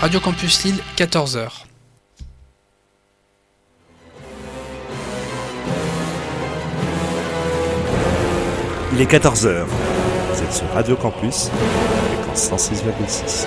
Radio Campus Lille, 14h. Il est 14h. Vous êtes sur Radio Campus, fréquence 106,6.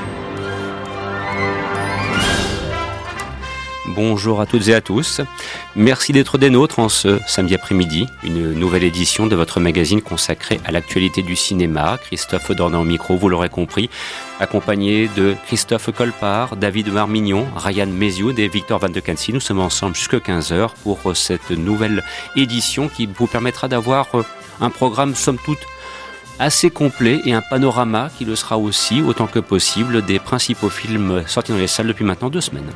Bonjour à toutes et à tous. Merci d'être des nôtres en ce samedi après-midi, une nouvelle édition de votre magazine consacré à l'actualité du cinéma. Christophe Dornan au micro, vous l'aurez compris, accompagné de Christophe Colpart, David Marmignon, Ryan Mézioud et Victor Van de Cancy. Nous sommes ensemble jusqu'à 15h pour cette nouvelle édition qui vous permettra d'avoir un programme somme toute assez complet et un panorama qui le sera aussi autant que possible des principaux films sortis dans les salles depuis maintenant deux semaines.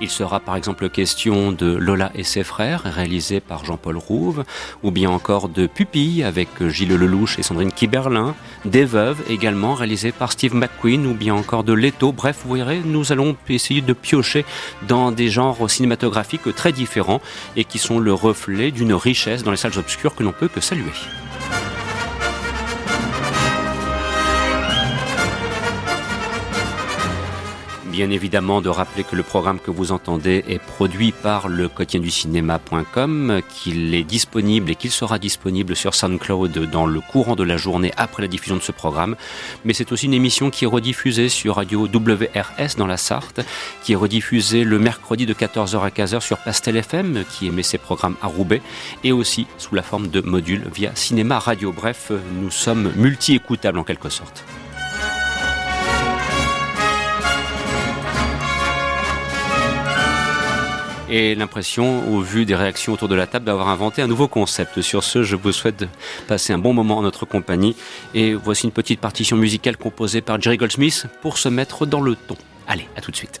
Il sera par exemple question de Lola et ses frères, réalisé par Jean-Paul Rouve, ou bien encore de Pupille avec Gilles Lelouch et Sandrine Kiberlin, Des Veuves également, réalisé par Steve McQueen, ou bien encore de Leto. Bref, vous verrez, nous allons essayer de piocher dans des genres cinématographiques très différents et qui sont le reflet d'une richesse dans les salles obscures que l'on peut que saluer. Bien évidemment de rappeler que le programme que vous entendez est produit par le quotidien du cinéma.com, qu'il est disponible et qu'il sera disponible sur SoundCloud dans le courant de la journée après la diffusion de ce programme. Mais c'est aussi une émission qui est rediffusée sur radio WRS dans la Sarthe, qui est rediffusée le mercredi de 14h à 15h sur Pastel FM, qui émet ses programmes à Roubaix, et aussi sous la forme de modules via Cinéma Radio. Bref, nous sommes multi-écoutables en quelque sorte. Et l'impression, au vu des réactions autour de la table, d'avoir inventé un nouveau concept. Sur ce, je vous souhaite passer un bon moment en notre compagnie. Et voici une petite partition musicale composée par Jerry Goldsmith pour se mettre dans le ton. Allez, à tout de suite.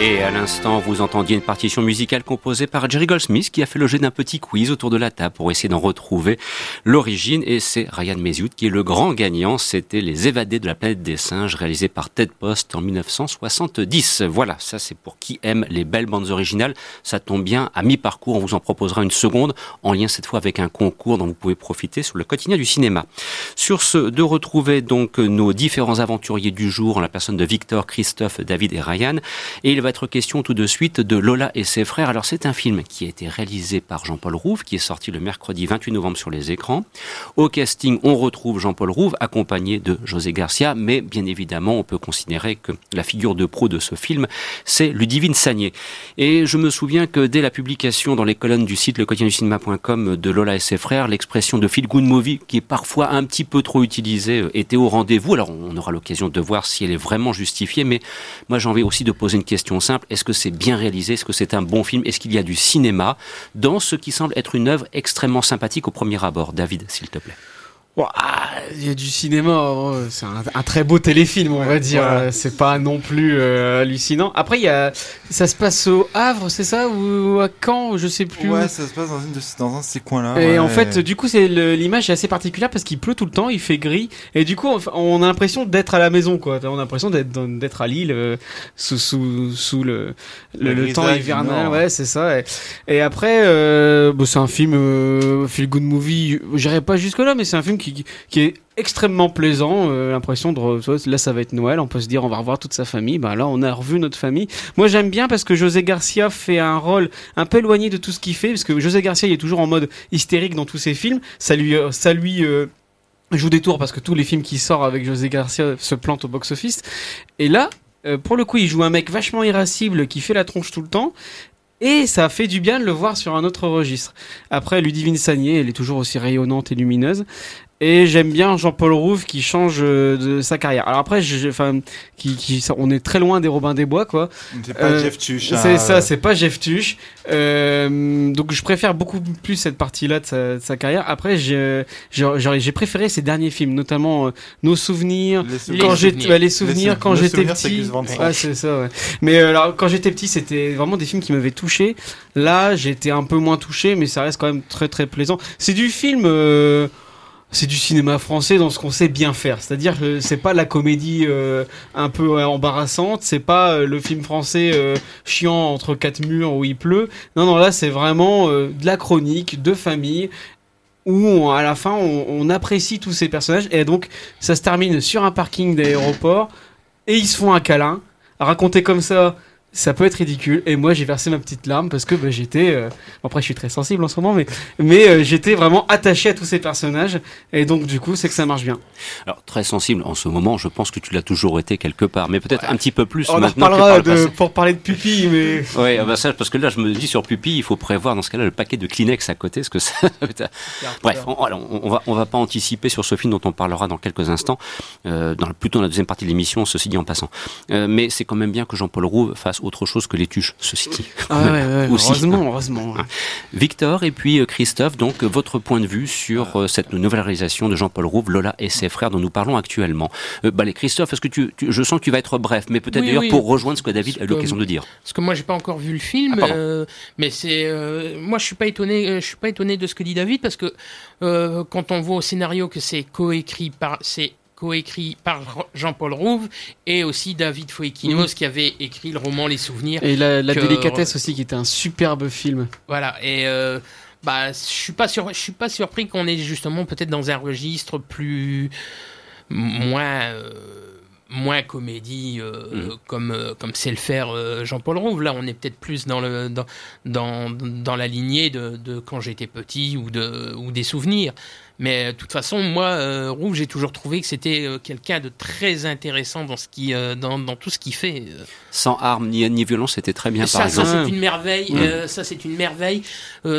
Et à l'instant, vous entendiez une partition musicale composée par Jerry Goldsmith qui a fait l'objet d'un petit quiz autour de la table pour essayer d'en retrouver l'origine. Et c'est Ryan Mesiout qui est le grand gagnant. C'était Les Évadés de la planète des singes réalisé par Ted Post en 1970. Voilà, ça c'est pour qui aime les belles bandes originales. Ça tombe bien, à mi-parcours, on vous en proposera une seconde en lien cette fois avec un concours dont vous pouvez profiter sur le quotidien du cinéma. Sur ce, de retrouver donc nos différents aventuriers du jour en la personne de Victor, Christophe, David et Ryan. Et il va être question tout de suite de Lola et ses frères. Alors c'est un film qui a été réalisé par Jean-Paul Rouve, qui est sorti le mercredi 28 novembre sur les écrans. Au casting, on retrouve Jean-Paul Rouve accompagné de José Garcia, mais bien évidemment, on peut considérer que la figure de pro de ce film, c'est Ludivine Sagné. Et je me souviens que dès la publication dans les colonnes du site cinéma.com de Lola et ses frères, l'expression de feel good movie, qui est parfois un petit peu trop utilisée, euh, était au rendez-vous. Alors on aura l'occasion de voir si elle est vraiment justifiée, mais moi j'ai envie aussi de poser une question simple. Est-ce que c'est bien réalisé Est-ce que c'est un bon film Est-ce qu'il y a du cinéma dans ce qui semble être une œuvre extrêmement sympathique au premier abord? David, s'il te plaît. Ah, il y a du cinéma, oh, c'est un, très beau téléfilm, on va dire. C'est pas non plus euh, hallucinant. Après, il y a, ça se passe au Havre, c'est ça, ou à Caen, je sais plus. Ouais, ça se passe dans, une de, dans un de ces coins-là. Et en fait, du coup, c'est l'image est assez particulière parce qu'il pleut tout le temps, il fait gris, et du coup, on a l'impression d'être à la maison, quoi. On a l'impression d'être à Lille euh, sous, sous, sous le le, temps hivernal, ouais, c'est ça. Et, après, euh, bon, c'est un film euh, feel good movie. J'irai pas jusque là, mais c'est un film qui, est extrêmement plaisant. Euh, l'impression de là, ça va être Noël. On peut se dire, on va revoir toute sa famille. Ben là, on a revu notre famille. Moi, j'aime bien parce que José Garcia fait un rôle un peu éloigné de tout ce qu'il fait, parce que José Garcia, il est toujours en mode hystérique dans tous ses films. Ça lui, euh, ça lui euh, joue des tours parce que tous les films qui sortent avec José Garcia se plantent au box-office. Et là, pour le coup, il joue un mec vachement irascible qui fait la tronche tout le temps. Et ça fait du bien de le voir sur un autre registre. Après, Ludivine Sagné, elle est toujours aussi rayonnante et lumineuse. Et j'aime bien Jean-Paul Rouve qui change euh, de sa carrière. Alors après, enfin, qui, qui, on est très loin des Robins des Bois, quoi. C'est pas euh, Jeff Tuch. Hein. C'est ça, c'est pas Jeff Tuch. Euh, donc je préfère beaucoup plus cette partie-là de, sa, carrière. Après, j'ai préféré ses derniers films, notamment Nos souvenirs, quand j'étais les souvenirs quand j'étais petit. Ah, c'est ça. Ouais. Mais alors quand j'étais petit, c'était vraiment des films qui m'avaient touché. Là, j'étais un peu moins touché, mais ça reste quand même très très plaisant. C'est du film c'est du cinéma français dans ce qu'on sait bien faire. C'est-à-dire que c'est pas la comédie euh, un peu euh, embarrassante, c'est pas euh, le film français chiant entre quatre murs où il pleut. Non, non, là c'est vraiment de la chronique de famille où à la fin on, on, apprécie tous ces personnages et donc ça se termine sur un parking d'aéroport et ils se font un câlin. Raconté comme ça, ça peut être ridicule. Et moi, j'ai versé ma petite larme parce que bah, j'étais. Euh, après, je suis très sensible en ce moment, mais, mais euh, j'étais vraiment attaché à tous ces personnages. Et donc, du coup, c'est que ça marche bien. Alors, très sensible en ce moment, je pense que tu l'as toujours été quelque part, mais peut-être un petit peu plus On maintenant. On en reparlera de, pour parler de pupille, mais. Oui, ah bah ça, parce que là, je me dis sur pupille, il faut prévoir dans ce cas-là le paquet de Kleenex à côté, ce que ça. Bref, on, on, va, on va pas anticiper sur ce film dont on parlera dans quelques instants, euh, dans, plutôt dans la deuxième partie de l'émission, ceci dit en passant. Euh, mais c'est quand même bien que Jean-Paul Roux fasse autre chose que les tuches, ceci dit. Ah heureusement, heureusement. Victor et puis euh, Christophe, donc votre point de vue sur euh, cette nouvelle réalisation de Jean-Paul Rouve, Lola et ses frères dont nous parlons actuellement. Euh, bah, les Christophe, est-ce que tu, je sens que tu vas être bref, mais peut-être d'ailleurs pour rejoindre ce que David a eu l'occasion de dire. Parce que moi j'ai pas encore vu le film, ah, mais c'est moi je suis pas étonné, je suis pas étonné de ce que dit David parce que quand on voit au scénario que c'est coécrit par c'est coécrit par Jean-Paul Rouve et aussi David Foekinos mhm. qui avait écrit le roman Les Souvenirs. Et la, délicatesse aussi qui était un superbe film. Voilà et euh, bah je suis pas je suis pas surpris qu'on est justement peut-être dans un registre plus moins euh, moins comédie euh, mhm. comme comme sait le faire Jean-Paul Rouve. Là, on est peut-être plus dans le dans, dans, dans la lignée de, de quand j'étais petit ou de ou des souvenirs. Mais euh, de toute façon, moi, euh, Rouge, j'ai toujours trouvé que c'était euh, quelqu'un de très intéressant dans, ce qui, dans, dans, tout ce qu'il fait. Sans armes ni, ni violence, c'était très bien, ça, par exemple. Ça, c'est une merveille. Ça, c'est une merveille.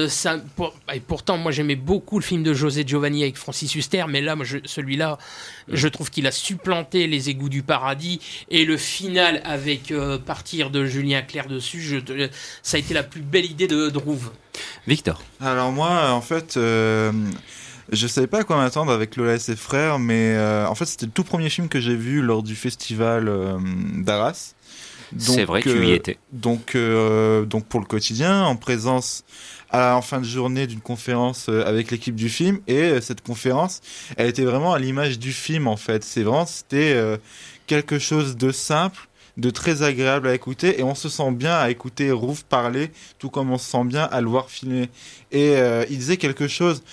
ça, pour, et pourtant, moi, j'aimais beaucoup le film de José Giovanni avec Francis Huster, mais là, celui-là, je trouve qu'il a supplanté Les égouts du paradis et le final avec Partir de Julien Clerc dessus, je, ça a été la plus belle idée de, de Rouve. Victor. Alors moi, en fait, je savais pas à quoi m'attendre avec Lola et ses frères, mais euh, en fait, c'était le tout premier film que j'ai vu lors du festival euh, d'Arras. C'est vrai, tu y euh, étais. Donc, donc pour le quotidien, en présence à, en fin de journée d'une conférence avec l'équipe du film, et cette conférence, elle était vraiment à l'image du film en fait. C'est vraiment, c'était quelque chose de simple de très agréable à écouter. Et on se sent bien à écouter Rouf parler tout comme on se sent bien à le voir filmer. Et euh, il disait quelque chose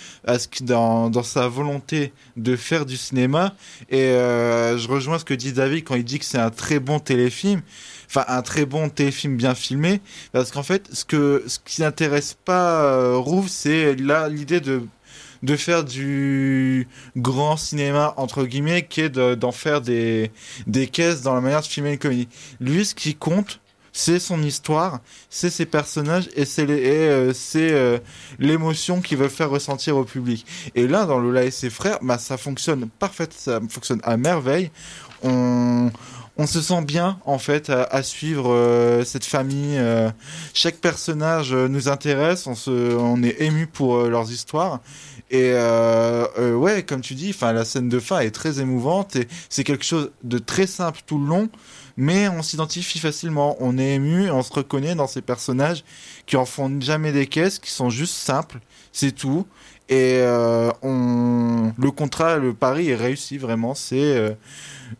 dans, dans sa volonté de faire du cinéma. Et euh, je rejoins ce que dit David quand il dit que c'est un très bon téléfilm. Enfin un très bon téléfilm bien filmé. Parce qu'en fait ce que ce qui n'intéresse pas euh, c'est là l'idée de de faire du grand cinéma, entre guillemets, qui est d'en faire des, des caisses dans la manière de filmer une comédie. Lui, ce qui compte, c'est son histoire, c'est ses personnages et c'est euh, euh, l'émotion qu'il veut faire ressentir au public. Et là, dans Lola et ses frères, bah, ça fonctionne parfaitement, ça fonctionne à merveille. On, on se sent bien en fait à, suivre euh, cette famille. chaque personnage nous intéresse, on, se, on est ému pour leurs histoires et euh, euh, ouais, comme tu dis, la scène de fin est très émouvante et c'est quelque chose de très simple tout le long, mais on s'identifie facilement, on est ému, on se reconnaît dans ces personnages qui en font jamais des caisses, qui sont juste simples, c'est tout. Et euh, on, le contrat, le pari est réussi vraiment. C'est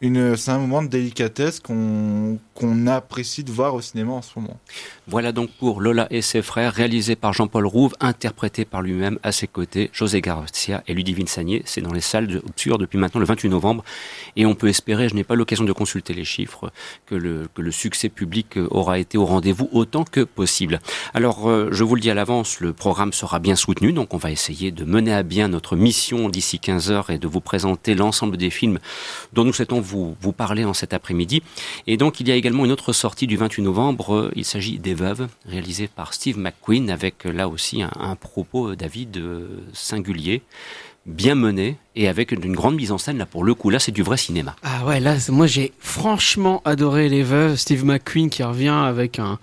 une, c'est un moment de délicatesse qu'on qu'on apprécie de voir au cinéma en ce moment. Voilà donc pour Lola et ses frères, réalisé par Jean-Paul Rouve, interprété par lui-même à ses côtés, José Garcia et Ludivine Sagné. C'est dans les salles de depuis maintenant le 28 novembre. Et on peut espérer, je n'ai pas l'occasion de consulter les chiffres, que le, que le succès public aura été au rendez-vous autant que possible. Alors, euh, je vous le dis à l'avance, le programme sera bien soutenu, donc on va essayer de mener à bien notre mission d'ici 15 heures et de vous présenter l'ensemble des films dont nous souhaitons vous, vous parler en cet après-midi. Et donc, il y a également une autre sortie du 28 novembre. Il s'agit des Veuves, réalisé par Steve McQueen, avec là aussi un, propos, David, euh, singulier bien mené et avec une grande mise en scène là pour le coup là c'est du vrai cinéma. Ah ouais là moi j'ai franchement adoré les veuves Steve McQueen qui revient avec un,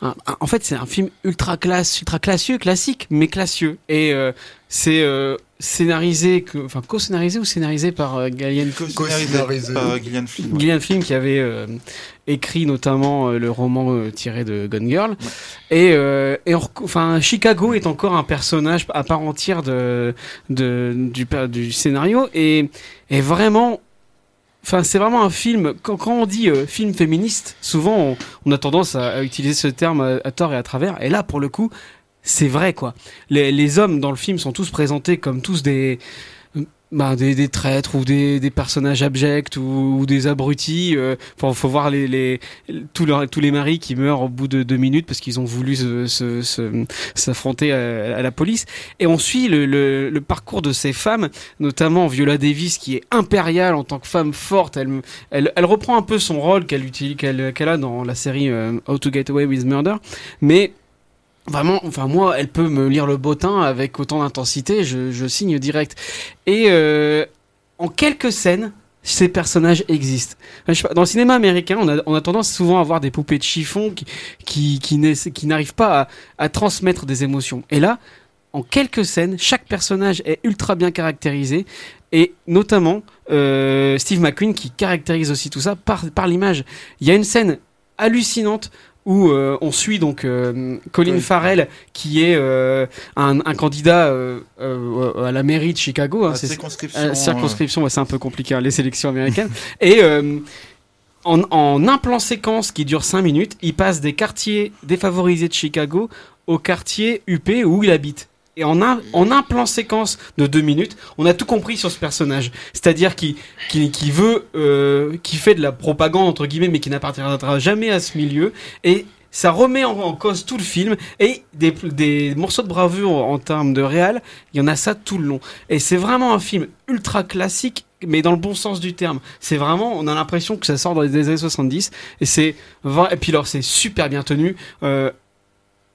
en fait c'est un film ultra classe ultra classieux classique mais classieux. Et euh, c'est euh, scénarisé, enfin co-scénarisé ou scénarisé par euh, Gillian Co-scénarisé. Par euh, Gillian Flynn. Gillian Flynn qui avait euh, écrit notamment le roman tiré de Gone Girl. Et, et enfin, Chicago est encore un personnage à part entière de, de du, du scénario. Et, et vraiment Enfin, c'est vraiment un film. Quand, quand on dit film féministe, souvent on, on, a tendance à, utiliser ce terme à, à, tort et à travers. Et là, pour le coup, c'est vrai quoi. Les, les, hommes dans le film sont tous présentés comme tous des bah, des, des, traîtres ou des, des personnages abjects ou, des abrutis. Euh, faut, faut voir les, les tous, leurs, tous les maris qui meurent au bout de deux minutes parce qu'ils ont voulu s'affronter se, se, à, à, la police. Et on suit le, le, le, parcours de ces femmes, notamment Viola Davis qui est impériale en tant que femme forte. Elle, elle, elle reprend un peu son rôle qu'elle qu'elle qu'elle a dans la série euh, How to Get Away with Murder, mais Vraiment, enfin moi, elle peut me lire le bottin avec autant d'intensité, je, signe direct. Et euh, en quelques scènes, ces personnages existent. Dans le cinéma américain, on a, tendance souvent à avoir des poupées de chiffon qui, qui, n'arrivent pas à, transmettre des émotions. Et là, en quelques scènes, chaque personnage est ultra bien caractérisé et notamment euh, Steve McQueen qui caractérise aussi tout ça par l'image. Il y a une scène hallucinante où euh, on suit donc euh, Colin Farrell qui est euh, un, un, candidat à la mairie de Chicago. Hein, circonscription. circonscription, c'est un peu compliqué hein, les sélections américaines. et en, en, un plan séquence qui dure 5 minutes, il passe des quartiers défavorisés de Chicago au quartier UP où il habite. Et en un, en un plan séquence de deux minutes, on a tout compris sur ce personnage. C'est-à-dire qui, qui, qui veut, euh, qui fait de la propagande entre guillemets, mais qui n'appartiendra jamais à ce milieu. Et ça remet en, cause tout le film et des, des morceaux de bravoure en, termes de réal, il y en a ça tout le long. Et c'est vraiment un film ultra classique mais dans le bon sens du terme. C'est vraiment, on a l'impression que ça sort dans les années 70 et c'est et puis alors c'est super bien tenu. Euh,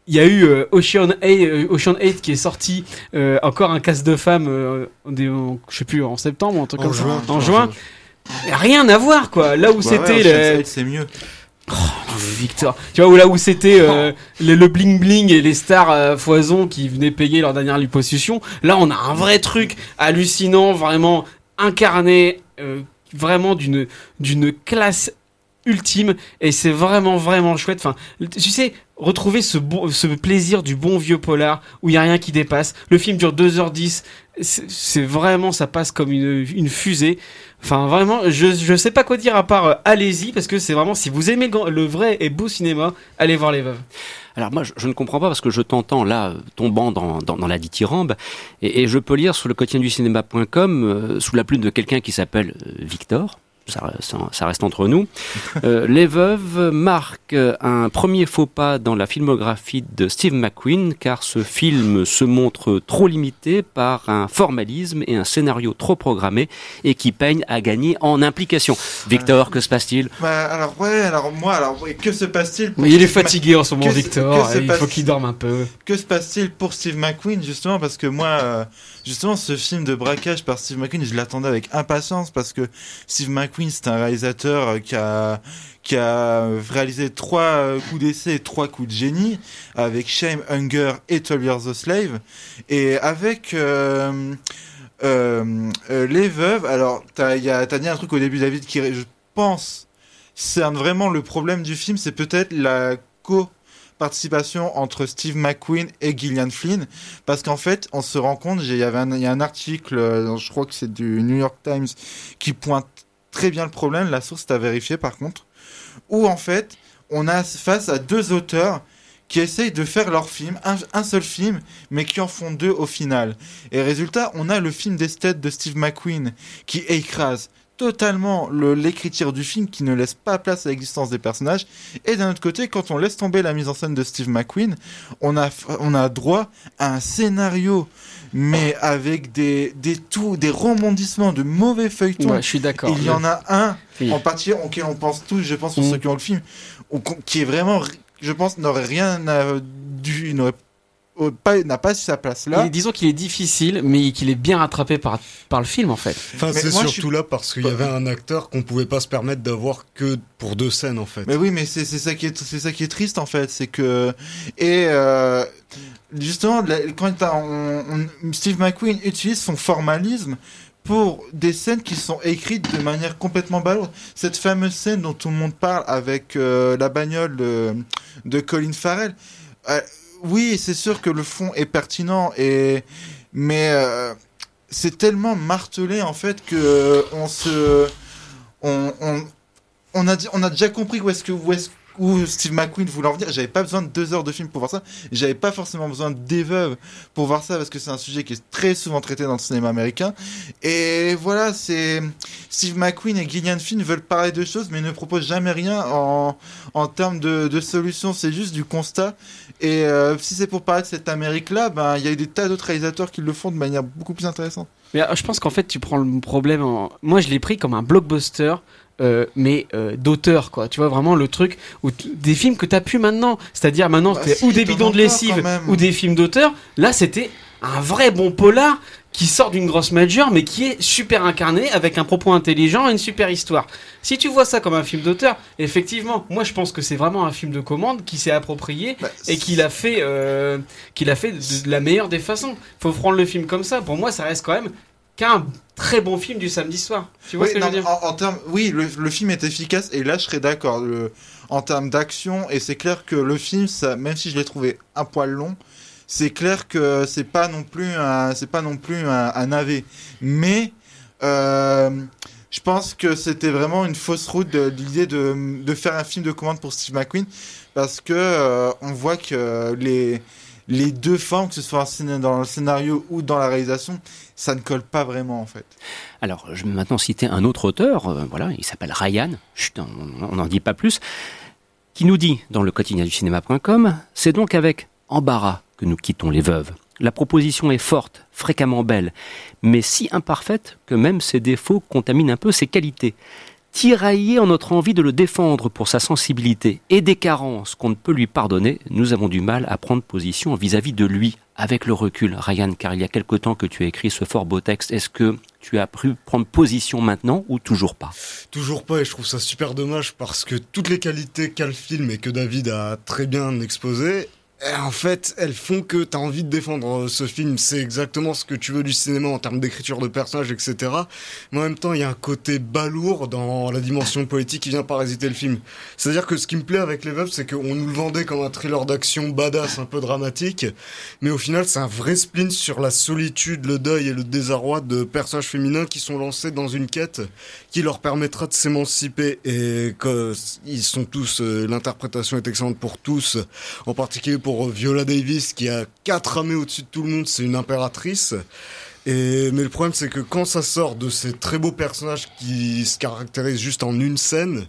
il y a eu euh, Ocean, 8, euh, Ocean 8 qui est sorti, euh, encore un casse de femmes, euh, je sais plus, en septembre, en, en juin, en juin. Rien à voir, quoi. Là où c'était. c'est mieux. Oh, Victor, tu vois, où là où c'était le, bling bling et les stars foison qui venaient payer leur dernière liposuction, là on a un vrai truc hallucinant, vraiment incarné, vraiment d'une d'une classe ultime et c'est vraiment vraiment chouette. Enfin, tu sais, retrouver ce, bon, ce plaisir du bon vieux polar où il y a rien qui dépasse. Le film dure 2h10. C'est vraiment, ça passe comme une, une, fusée. Enfin, vraiment, je, je sais pas quoi dire à part euh, allez-y parce que c'est vraiment, si vous aimez le, vrai et beau cinéma, allez voir Les Veuves. Alors moi, je, ne comprends pas parce que je t'entends là tombant dans, dans, dans la dithyrambe et, et, je peux lire sur le quotidien du cinéma.com euh, sous la plume de quelqu'un qui s'appelle euh, Victor ça, reste entre nous. Euh, les Veuves marquent un premier faux pas dans la filmographie de Steve McQueen, car ce film se montre trop limité par un formalisme et un scénario trop programmé et qui peigne à gagner en implication. Victor, que se passe-t-il? Bah, Alors ouais, alors moi, alors que se passe-t-il Mais il est fatigué en ce moment, Victor. il faut qu'il dorme un peu. Que se passe-t-il pour Steve McQueen justement? Parce que moi. Euh, Justement, ce film de braquage par Steve McQueen, je l'attendais avec impatience parce que Steve McQueen, c'est un réalisateur euh, qui a qui a réalisé trois euh, coups d'essai et trois coups de génie avec Shame, Hunger et 12 Years a Slave. Et avec euh, euh, euh, Les Veuves, alors t'as as dit un truc au début, David, qui je pense cerne vraiment le problème du film, c'est peut-être la co participation entre Steve McQueen et Gillian Flynn parce qu'en fait on se rend compte il y avait un, a un article euh, je crois que c'est du New York Times qui pointe très bien le problème. La source est à vérifier par contre. Où en fait on a face à deux auteurs qui essayent de faire leur film, un, un, seul film, mais qui en font deux au final. Et résultat, on a le film d'esthète de Steve McQueen qui écrase totalement l'écriture du film qui ne laisse pas place à l'existence des personnages. Et d'un autre côté, quand on laisse tomber la mise en scène de Steve McQueen, on a, on a droit à un scénario mais avec des, des tout, des rebondissements de mauvais feuilletons. je suis d'accord. Il y en a un, en particulier, auquel on pense tous, je pense, pour mm. ceux qui ont le film, qui est vraiment, je pense, n'aurait rien dû, n'aurait n'a pas sa place là. disons qu'il est difficile, mais qu'il est bien rattrapé par, par le film en fait. Enfin, c'est surtout là parce qu'il y avait un acteur qu'on pouvait pas se permettre d'avoir que pour deux scènes en fait. Mais oui, mais c'est ça qui est c'est ça qui est triste en fait, c'est que et euh, justement quand Steve McQueen utilise son formalisme pour des scènes qui sont écrites de manière complètement balourde. Cette fameuse scène dont tout le monde parle avec euh, la bagnole de, de Colin Farrell. Euh, oui, c'est sûr que le fond est pertinent et mais euh, c'est tellement martelé en fait que euh, on se on, on, a on a déjà compris où est-ce que où est-ce où Steve McQueen voulait en venir. J'avais pas besoin de deux heures de film pour voir ça. J'avais pas forcément besoin des veuves pour voir ça parce que c'est un sujet qui est très souvent traité dans le cinéma américain. Et voilà, c'est Steve McQueen et Gillian Flynn veulent parler de choses mais ne proposent jamais rien en, en termes de, de solutions. C'est juste du constat. Et euh, si c'est pour parler de cette Amérique-là, ben il y a eu des tas d'autres réalisateurs qui le font de manière beaucoup plus intéressante. Mais euh, je pense qu'en fait tu prends le problème. En... Moi je l'ai pris comme un blockbuster euh, mais euh, d'auteur quoi tu vois vraiment le truc où des films que t'as pu maintenant c'est-à-dire maintenant bah, ou des bidons de lessive ou des films d'auteur là c'était un vrai bon polar qui sort d'une grosse major mais qui est super incarné avec un propos intelligent et une super histoire. Si tu vois ça comme un film d'auteur, effectivement, moi je pense que c'est vraiment un film de commande qui s'est approprié bah, et qu'il a fait, euh, qu'il a fait de, de, la meilleure des façons. Faut prendre le film comme ça. Pour moi, ça reste quand même qu'un très bon film du samedi soir. Tu vois oui, ce que je veux dire en, termes, Oui, le, film est efficace et là je serais d'accord. En termes d'action, et c'est clair que le film, ça, même si je l'ai trouvé un poil long, c'est clair que c'est pas non plus un, c'est pas non plus un, un AV. Mais euh, je pense que c'était vraiment une fausse route de, l'idée de, de, faire un film de commande pour Steve McQueen parce que euh, on voit que les les deux formes, que ce soit dans le scénario ou dans la réalisation, ça ne colle pas vraiment en fait. Alors, je vais maintenant citer un autre auteur, euh, voilà, il s'appelle Ryan, on n'en dit pas plus. qui nous dit dans le quotidien du cinéma.com, c'est donc avec embarras que nous quittons les veuves. La proposition est forte, fréquemment belle, mais si imparfaite que même ses défauts contaminent un peu ses qualités. Tiraillé en notre envie de le défendre pour sa sensibilité et des carences qu'on ne peut lui pardonner, nous avons du mal à prendre position vis-à-vis de lui avec le recul. Ryan, car il y a quelque temps que tu as écrit ce fort beau texte, est-ce que tu as pu prendre position maintenant ou toujours pas? Toujours pas et je trouve ça super dommage parce que toutes les qualités qu'a le film et que David a très bien exposées, en fait, elles font que tu as envie de défendre euh, ce film. C'est exactement ce que tu veux du cinéma en termes d'écriture de personnages, etc. Mais en même temps, il y a un côté balourd dans la dimension politique qui vient parasiter le film. C'est-à-dire que ce qui me plaît avec Les Veuves, c'est qu'on nous le vendait comme un thriller d'action badass, un peu dramatique. Mais au final, c'est un vrai spleen sur la solitude, le deuil et le désarroi de personnages féminins qui sont lancés dans une quête qui leur permettra de s'émanciper. Et ils sont tous, euh, l'interprétation est excellente pour tous, en particulier pour Viola Davis qui a quatre ramées au-dessus de tout le monde, c'est une impératrice. Et, mais le problème, c'est que quand ça sort de ces très beaux personnages qui se caractérisent juste en une scène,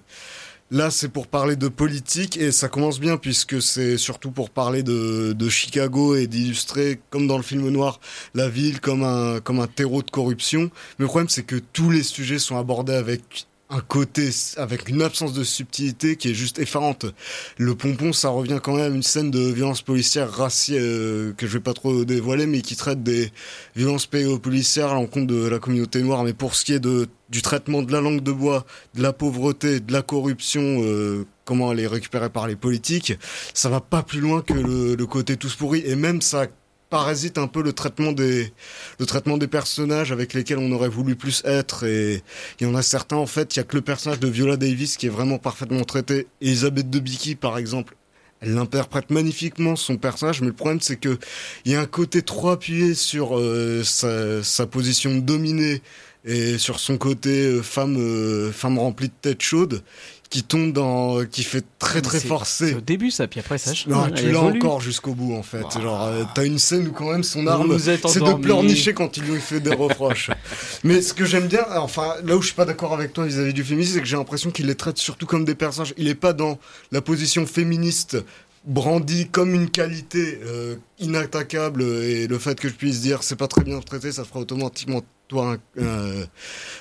là, c'est pour parler de politique et ça commence bien puisque c'est surtout pour parler de, de Chicago et d'illustrer, comme dans le film noir, la ville comme un, comme un terreau de corruption. Mais le problème, c'est que tous les sujets sont abordés avec un côté avec une absence de subtilité qui est juste effarante. Le pompon, ça revient quand même à une scène de violence policière raciale euh, que je vais pas trop dévoiler, mais qui traite des violences policières à l'encontre de la communauté noire. Mais pour ce qui est du traitement de la langue de bois, de la pauvreté, de la corruption, euh, comment elle est récupérée par les politiques, ça va pas plus loin que le, le côté tous pourri. Et même ça parasite un peu le traitement des le traitement des personnages avec lesquels on aurait voulu plus être et il y en a certains en fait il y a que le personnage de Viola Davis qui est vraiment parfaitement traité. Elisabeth Debicki par exemple elle interprète magnifiquement son personnage, mais le problème c'est que il y a un côté trop appuyé sur euh, sa, position dominée et sur son côté euh, femme euh, femme remplie de tête chaude qui tombe dans, qui fait très très forcé. C'est au début ça, puis après ça. Non, tu l'as encore jusqu'au bout en fait. Genre, euh, t'as une scène où quand même son arme, c'est de pleurnicher quand il lui fait des reproches. Mais ce que j'aime bien, enfin là où je suis pas d'accord avec toi vis-à-vis du féminisme, c'est que j'ai l'impression qu'il les traite surtout comme des personnages. Il est pas dans la position féministe brandie comme une qualité euh, inattaquable et le fait que je puisse dire c'est pas très bien traité, ça fera automatiquement un,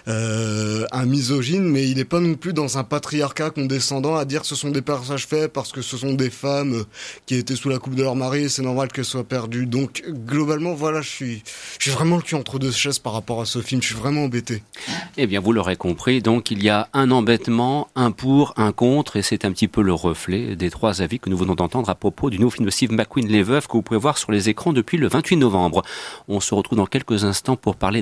euh, un misogyne, mais il n'est pas non plus dans un patriarcat condescendant à dire ce sont des personnages faits parce que ce sont des femmes qui étaient sous la coupe de leur mari et c'est normal qu'elles soient perdues. Donc globalement, voilà, je suis, je suis vraiment le cul entre deux chaises par rapport à ce film. Je suis vraiment embêté. Eh bien, vous l'aurez compris. Donc, il y a un embêtement, un pour, un contre, et c'est un petit peu le reflet des trois avis que nous venons d'entendre à propos du nouveau film de Steve McQueen, Les Veuves, que vous pouvez voir sur les écrans depuis le 28 novembre. On se retrouve dans quelques instants pour parler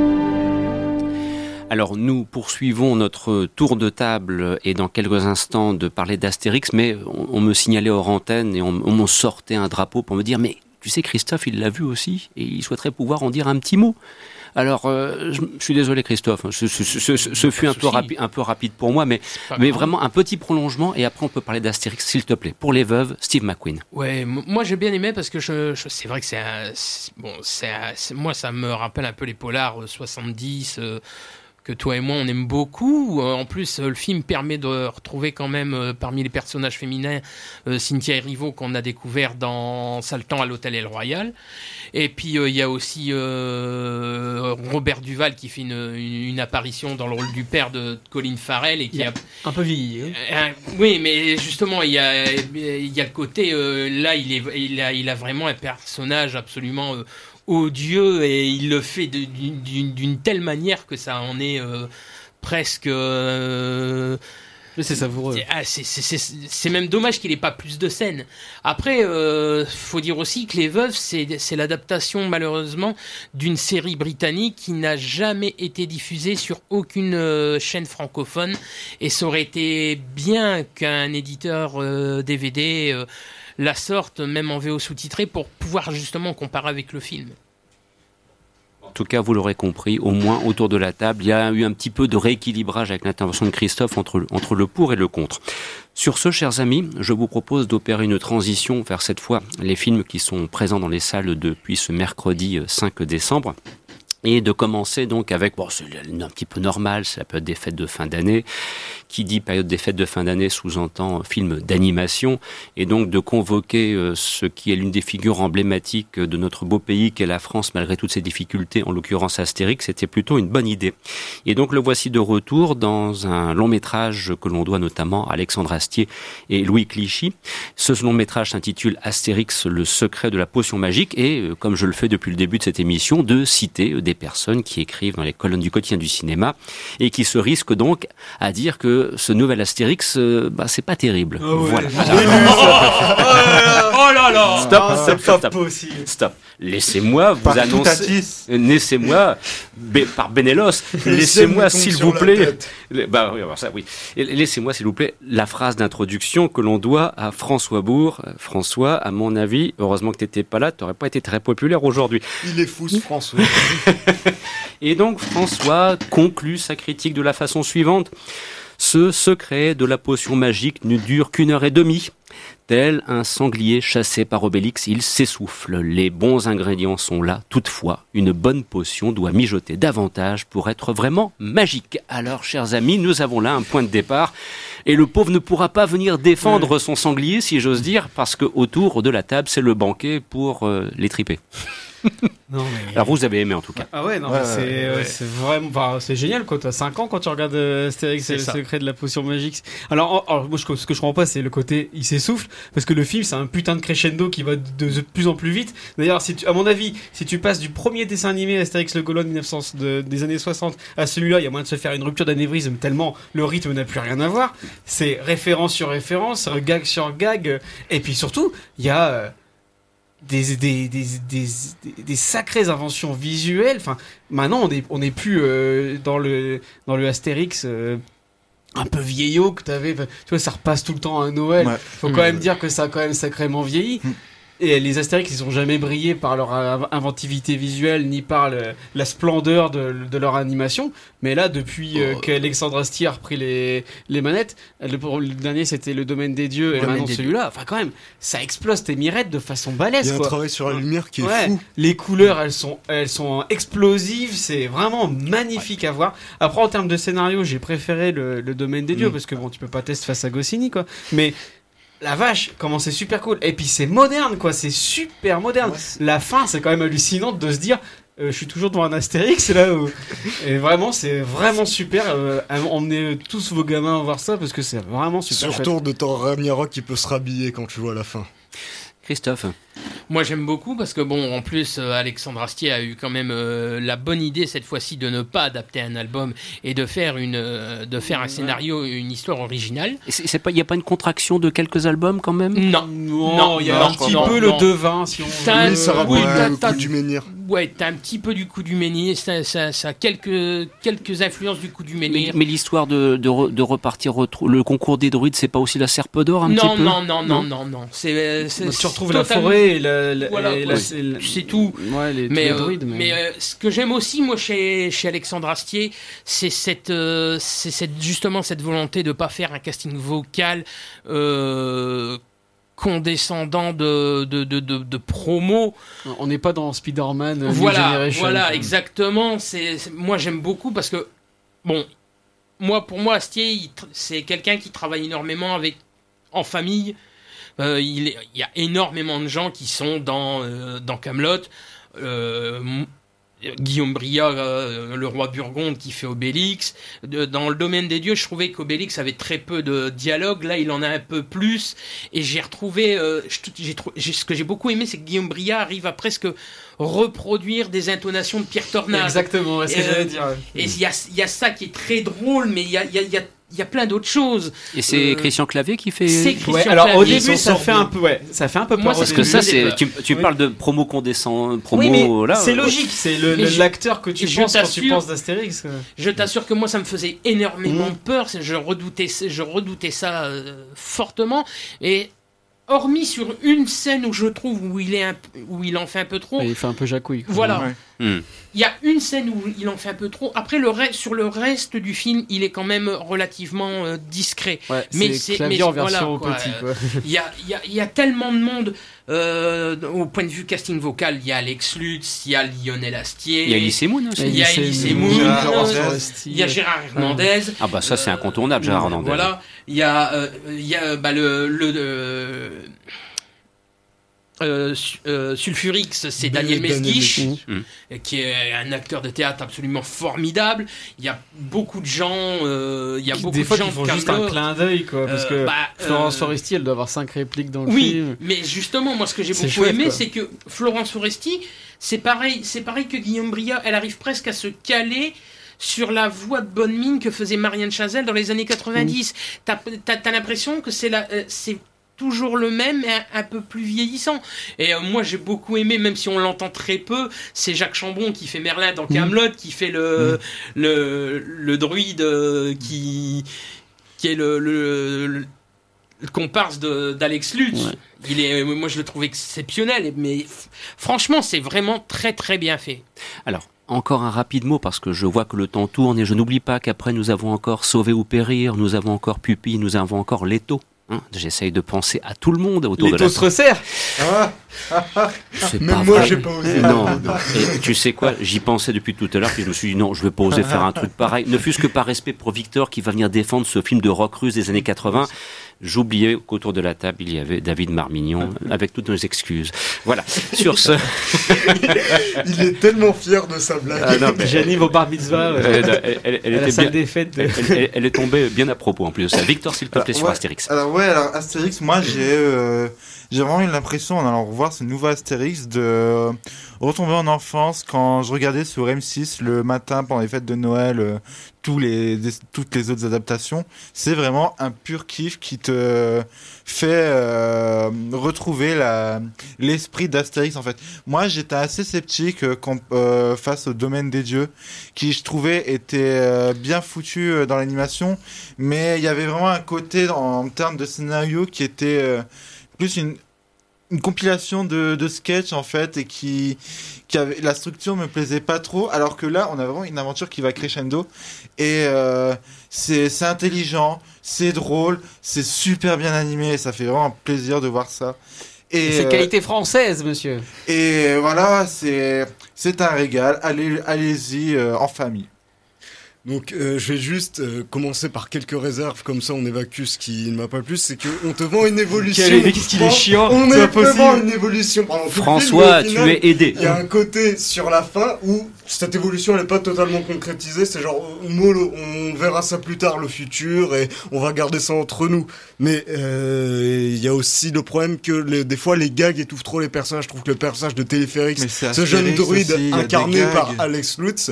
Alors nous poursuivons notre tour de table et dans quelques instants de parler d'Astérix, mais on, me signalait hors antenne et on, me sortait un drapeau pour me dire mais tu sais Christophe il l'a vu aussi et il souhaiterait pouvoir en dire un petit mot. Alors, euh, je, suis désolé, Christophe. Ce, fut un peu, un peu, rapide pour moi, mais, mais vraiment un petit prolongement. Et après, on peut parler d'Astérix, s'il te plaît. Pour les veuves, Steve McQueen. Ouais, moi j'ai bien aimé parce que je, c'est vrai que c'est bon, c'est moi ça me rappelle un peu les polars 70. Euh, que toi et moi on aime beaucoup. Euh, en plus, euh, le film permet de retrouver quand même euh, parmi les personnages féminins Cynthia Erivo qu'on a découvert dans Saltan à l'Hôtel El Royal. Et puis il y a aussi Robert Duval qui fait une, apparition dans le rôle du père de Colin Farrell et qui a, un peu vieilli. Hein. oui, mais justement il y a, il y a le côté là il est il a, il a vraiment un personnage absolument odieux et il le fait d'une telle manière que ça en est euh, presque. Euh, c'est savoureux. Ah, c'est même dommage qu'il n'ait pas plus de scènes. Après, euh, faut dire aussi que Les Veuves, c'est l'adaptation malheureusement d'une série britannique qui n'a jamais été diffusée sur aucune euh, chaîne francophone. Et ça aurait été bien qu'un éditeur DVD la sorte, même en VO sous-titré, pour pouvoir justement comparer avec le film. En tout cas, vous l'aurez compris, au moins autour de la table, il y a eu un petit peu de rééquilibrage avec l'intervention de Christophe entre, le pour et le contre. Sur ce, chers amis, je vous propose d'opérer une transition vers cette fois les films qui sont présents dans les salles depuis ce mercredi 5 décembre et de commencer donc avec, bon, c'est un petit peu normal, c'est la période des fêtes de fin d'année. Qui dit période des fêtes de fin d'année sous-entend film d'animation, et donc de convoquer euh, ce qui est l'une des figures emblématiques de notre beau pays qu'est la France, malgré toutes ses difficultés, en l'occurrence Astérix, c'était plutôt une bonne idée. Et donc le voici de retour dans un long métrage que l'on doit notamment à Alexandre Astier et Louis Clichy. Ce long métrage s'intitule Astérix, le secret de la potion magique, et euh, comme je le fais depuis le début de cette émission, de citer des personnes qui écrivent dans les colonnes du quotidien du cinéma et qui se risquent donc à dire que ce nouvel Astérix, euh, bah, c'est pas terrible. Ah ouais. Voilà. Oh là là Stop, Ah, stop, stop, stop. possible. Stop. Laissez-moi vous Par annoncer. Laissez-moi, par Benelos, laissez-moi s'il vous plaît. Bah oui, alors ça, oui. Laissez-moi s'il vous plaît la phrase d'introduction que l'on doit à François Bourg. Euh, François, à mon avis, heureusement que t'étais pas là, t'aurais pas été très populaire aujourd'hui. Il est fou ce François. Et donc François conclut sa critique de la façon suivante. Ce secret de la potion magique ne dure qu'une heure et demie. Tel un sanglier chassé par Obélix, il s'essouffle. Les bons ingrédients sont là. Toutefois, une bonne potion doit mijoter davantage pour être vraiment magique. Alors, chers amis, nous avons là un point de départ. Et le pauvre ne pourra pas venir défendre son sanglier, si j'ose dire, parce que autour de la table, c'est le banquet pour euh, les triper. Non, mais... Alors, vous avez aimé en tout cas. Ah ouais, non, Ouais, c'est ouais, vraiment, c'est génial quoi. T'as 5 ans quand tu regardes euh, Astérix et le ça. secret de la potion magique. Alors, moi, je- ce que je comprends pas, c'est le côté il s'essouffle parce que le film, c'est un putain de crescendo qui va de, de plus en plus vite. D'ailleurs, si tu, à mon avis, si tu passes du premier dessin animé Astérix le Gaulois de 1900 de- des années 60 à celui-là, il y a moyen de se faire une rupture d'anévrisme tellement le rythme n'a plus rien à voir. C'est référence sur référence, gag sur gag, et puis surtout, il y a euh, des, des, des, des, des, des sacrées inventions visuelles. Enfin, maintenant, on est, on est plus euh, dans, le, dans le Astérix euh, un peu vieillot que t'avais. Enfin, Tu vois, ça repasse tout le temps à Noël. Ouais. Faut quand même dire que ça a quand même sacrément vieilli. Mm. Et les Astérix, ils ont jamais brillé par leur inv- inventivité visuelle ni par le- la splendeur de, de leur animation. Mais là, depuis euh, qu'Alexandre Astier a repris les, les manettes, le, le dernier c'était le domaine des dieux et maintenant celui-là. Enfin, quand même, ça explose tes mirettes de façon Il y balèze, a un travail sur la lumière qui est Ouais, fou. les couleurs, elles sont, elles sont explosives, c'est vraiment magnifique à voir. Après, en termes de scénario, j'ai préféré le, le domaine des dieux Mm. parce que bon, tu peux pas tester face à Goscinny, quoi. Mais la vache, comment c'est super cool. Et puis c'est moderne, quoi. C'est super moderne. la fin, c'est quand même hallucinant de se dire. euh, je suis toujours devant un Astérix là où... et vraiment c'est vraiment super euh, emmenez tous vos gamins voir ça parce que c'est vraiment super. Surtout de Thor Ragnarok qui peut se rhabiller quand tu vois la fin. Christophe. Moi j'aime beaucoup parce que bon en plus euh, Alexandre Astier a eu quand même euh, la bonne idée cette fois-ci de ne pas adapter un album et de faire une euh, de faire un scénario une histoire originale. Il n'y a pas une contraction de quelques albums quand même? Non. non, Non, il y a non, un petit non, peu non. le devin si on ça oui, rappelle t'as- le t'as- coup du menhir. Ouais, t'as un petit peu du coup du menhir, ça, ça, ça a quelques quelques influences du coup du menhir. mais l'histoire de, de, re- de repartir le concours des druides, c'est pas aussi la serpe d'or un non, petit peu non, non, non, non, non, C'est euh, c'est- tu retrouves la forêt et la, la- Voilà, et la- C'est tout. ouais les, Mais, les euh, druides, mais... mais euh, ce que j'aime aussi moi chez, chez Alexandre Astier, c'est cette, euh, c'est cette justement cette volonté de pas faire un casting vocal euh, condescendant de de, de, de, de promo. on n'est pas dans Spider-Man euh, Voilà, voilà, exactement. C'est moi j'aime beaucoup parce que bon, moi pour moi Astier c'est quelqu'un qui travaille énormément avec en famille. Euh, il, est- il y a énormément de gens qui sont dans euh, dans Camelot. Guillaume Bria, euh, le roi Burgonde qui fait Obélix. De- dans le domaine des dieux, je trouvais qu'Obélix avait très peu de dialogue. Là, il en a un peu plus. Et j'ai retrouvé, euh, j'ai j'ai- ce que j'ai beaucoup aimé, c'est que Guillaume Bria arrive à presque reproduire des intonations de Pierre Tornade. Exactement, c'est ce que euh, j'allais dire. Et il y a, y a ça qui est très drôle, mais il y a, y a- il y a- il y a plein d'autres choses. Et c'est Euh, Christian Clavier qui fait. C'est Christian Ouais, alors au début ça fait un peu ouais, ça fait un peu Moi, peur Parce que ça, c'est. Tu, tu Oui. parles de promo condescend. Promo, oui, mais là. c'est euh, logique, c'est le- l'acteur que tu je penses quand tu t'assure- penses d'Astérix. quoi. Je t'assure que moi, ça me faisait énormément Mm. peur. Je redoutais, je redoutais ça euh, fortement. Et hormis sur une scène où je trouve où il, est un, où il en fait un peu trop. il fait un peu jacouille. Voilà. Hmm. Il y a une scène où il en fait un peu trop. Après, le reste, sur le reste du film, il est quand même relativement euh, discret. mais c'est mais en version petit. Il y, a, y, a, y, a, tellement de monde. Euh, au point de vue casting vocal, il y a Alex Lutz, il y a Lionel Astier. Il y a Elise Moon aussi. Il y a Elise Moon. Il y a Gérard Hernandez. Ah bah ça c'est incontournable, Gérard Hernandez. Voilà. Il y a, euh, il y a bah, le, le euh, euh, Sulfurix, c'est Daniel Mesguich, mm. qui est un acteur de théâtre absolument formidable. Il y a beaucoup de gens, euh, il y a beaucoup des fois de gens qui font juste un clin d'œil, quoi, parce que bah, Florence Foresti, elle doit avoir cinq répliques dans le oui, film. mais justement, moi, ce que j'ai beaucoup aimé, c'est que Florence Foresti, c'est pareil, c'est pareil que Guillaume Bria, elle arrive presque à se caler sur la voix de bonne mine que faisait Marianne Chazelle dans les années 90. T'as as, l'impression que c'est la, c'est toujours le même, mais un, peu plus vieillissant. Et euh, moi, j'ai beaucoup aimé, même si on l'entend très peu, c'est Jacques Chambon qui fait Merlin dans mm. Camelot, qui fait le, mm. le, le, druide euh, qui, qui est le, le, comparse d'Alex Lutz. Il est, moi, je le trouve exceptionnel, mais franchement, c'est vraiment très très bien fait. Alors, encore un rapide mot parce que je vois que le temps tourne et je n'oublie pas qu'après nous avons encore Sauvé ou Périr, nous avons encore Pupille, nous avons encore Leto. Hein, j'essaye de penser à tout le monde autour Les de la se resserrent ah. Même moi, j'ai pas osé. Non, Et tu sais quoi J'y pensais depuis tout à l'heure, puis je me suis dit non, je vais pas oser faire un truc pareil. Ne fût-ce que par respect pour Victor qui va venir défendre ce film de rock russe des années 80. J'oubliais qu'autour de la table, il y avait David Marmignon, avec toutes nos excuses. Voilà, sur ce... il est tellement fier de sa blague. Ah, non, au bar mitzvah. Elle, était bien... elle, est tombée bien à propos en plus de ça. Victor, s'il te plaît, sur Astérix. Alors ouais, alors Astérix, moi j'ai... Euh, j'ai vraiment eu l'impression, en allant revoir ce nouveau Astérix, de retomber en enfance quand je regardais sur M6 le matin pendant les fêtes de Noël euh, les, toutes les autres adaptations. C'est vraiment un pur kiff qui te fait euh, retrouver l'esprit d'Astérix en fait. Moi j'étais assez sceptique euh, face au domaine des dieux qui je trouvais était bien foutu dans l'animation mais il y avait vraiment un côté en termes de scénario qui était plus une, une compilation de, de sketchs en fait et qui, qui avait la structure me plaisait pas trop alors que là on a vraiment une aventure qui va crescendo. Et euh, c'est intelligent c'est drôle c'est super bien animé et ça fait vraiment un plaisir de voir ça. Et c'est euh, qualité française monsieur. et voilà c'est c'est un régal. Allez allez-y euh, en famille donc euh, je vais juste euh, commencer par quelques réserves, comme ça on évacue ce qui ne m'a pas plu, c'est qu'on te vend une évolution. Qu'est-ce qu'il est chiant On te vend une évolution. François, tu es aidé. Il y a un côté sur la fin où cette évolution n'est pas totalement concrétisée, c'est genre mollo, on verra ça plus tard le futur et on va garder ça entre nous. Mais euh, il y a aussi le problème que des fois les gags étouffent trop les personnages. Je trouve que le personnage de Téléphérix, ce jeune druide incarné par Alex Lutz,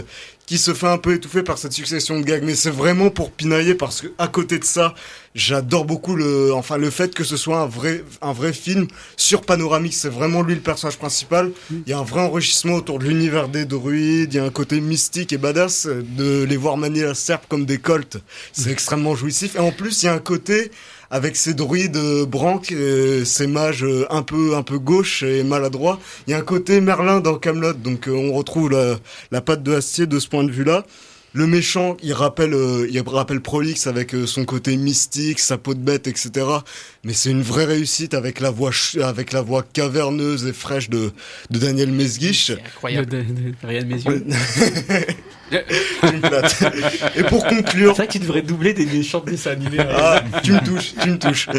qui se fait un peu étouffer par cette succession de gags, mais c'est vraiment pour pinailler parce que à côté de ça, j'adore beaucoup le, enfin le fait que ce soit un vrai, un vrai film sur panoramique. C'est vraiment lui le personnage principal. Il y a un vrai enrichissement autour de l'univers des druides. Il y a un côté mystique et badass de les voir manier la serpe comme des colts. C'est extrêmement jouissif. Et en plus, il y a un côté avec ses druides euh, branques, euh, ses mages euh, un peu un peu gauche et maladroits. Il y a un côté Merlin dans Camelot, donc on retrouve la, la patte de Astier de ce point de vue-là. Le méchant, il rappelle, il rappelle Prolix avec son côté mystique, sa peau de bête, etc. Mais c'est une vraie réussite avec la voix, avec la voix caverneuse et fraîche de, de Daniel Mesguich. Incroyable. De, de, Et pour conclure. C'est vrai que tu devrais doubler des méchants de dessins animés. Ah, tu me touches, tu me touches.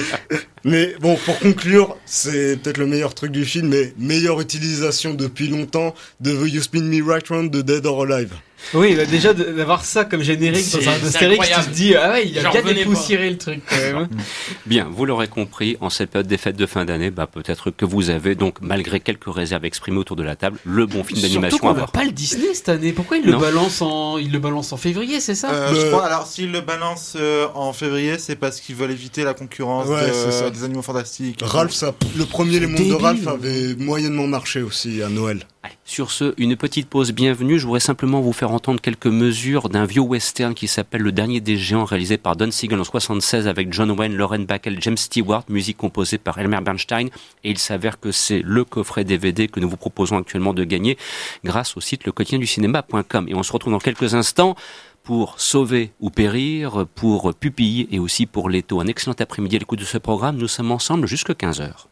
Mais bon, pour conclure, c'est peut-être le meilleur truc du film, mais meilleure utilisation depuis longtemps de The You Spin Me Right Round de Dead or Alive. Oui, bah déjà d'avoir ça comme générique dans un Astérix, tu te dis, ah ouais, il a bien dépoussiéré le truc quand même. Hein. Bien, vous l'aurez compris, en cette période des fêtes de fin d'année, bah, peut-être que vous avez donc, malgré quelques réserves exprimées autour de la table, le bon film d'animation à voir. pas le Disney cette année. Pourquoi il le balance en, il le balance en février, c'est ça? Euh, Je crois. Alors, s'il le balance euh, en février, c'est parce qu'ils veulent éviter la concurrence des animaux fantastiques. Ralph, ça, le premier Les Mondes de Ralph avait moyennement marché aussi à Noël. Sur ce, une petite pause bienvenue. Je voudrais simplement vous faire entendre quelques mesures d'un vieux western qui s'appelle Le Dernier des Géants, réalisé par Don Siegel en 76 avec John Wayne, Lauren Bacall, James Stewart, musique composée par Elmer Bernstein. Et il s'avère que c'est le coffret DVD que nous vous proposons actuellement de gagner grâce au site cinéma.com. Et on se retrouve dans quelques instants pour sauver ou périr, pour pupille et aussi pour l'étau. Un excellent après-midi à l'écoute de ce programme. Nous sommes ensemble jusqu'à 15 heures.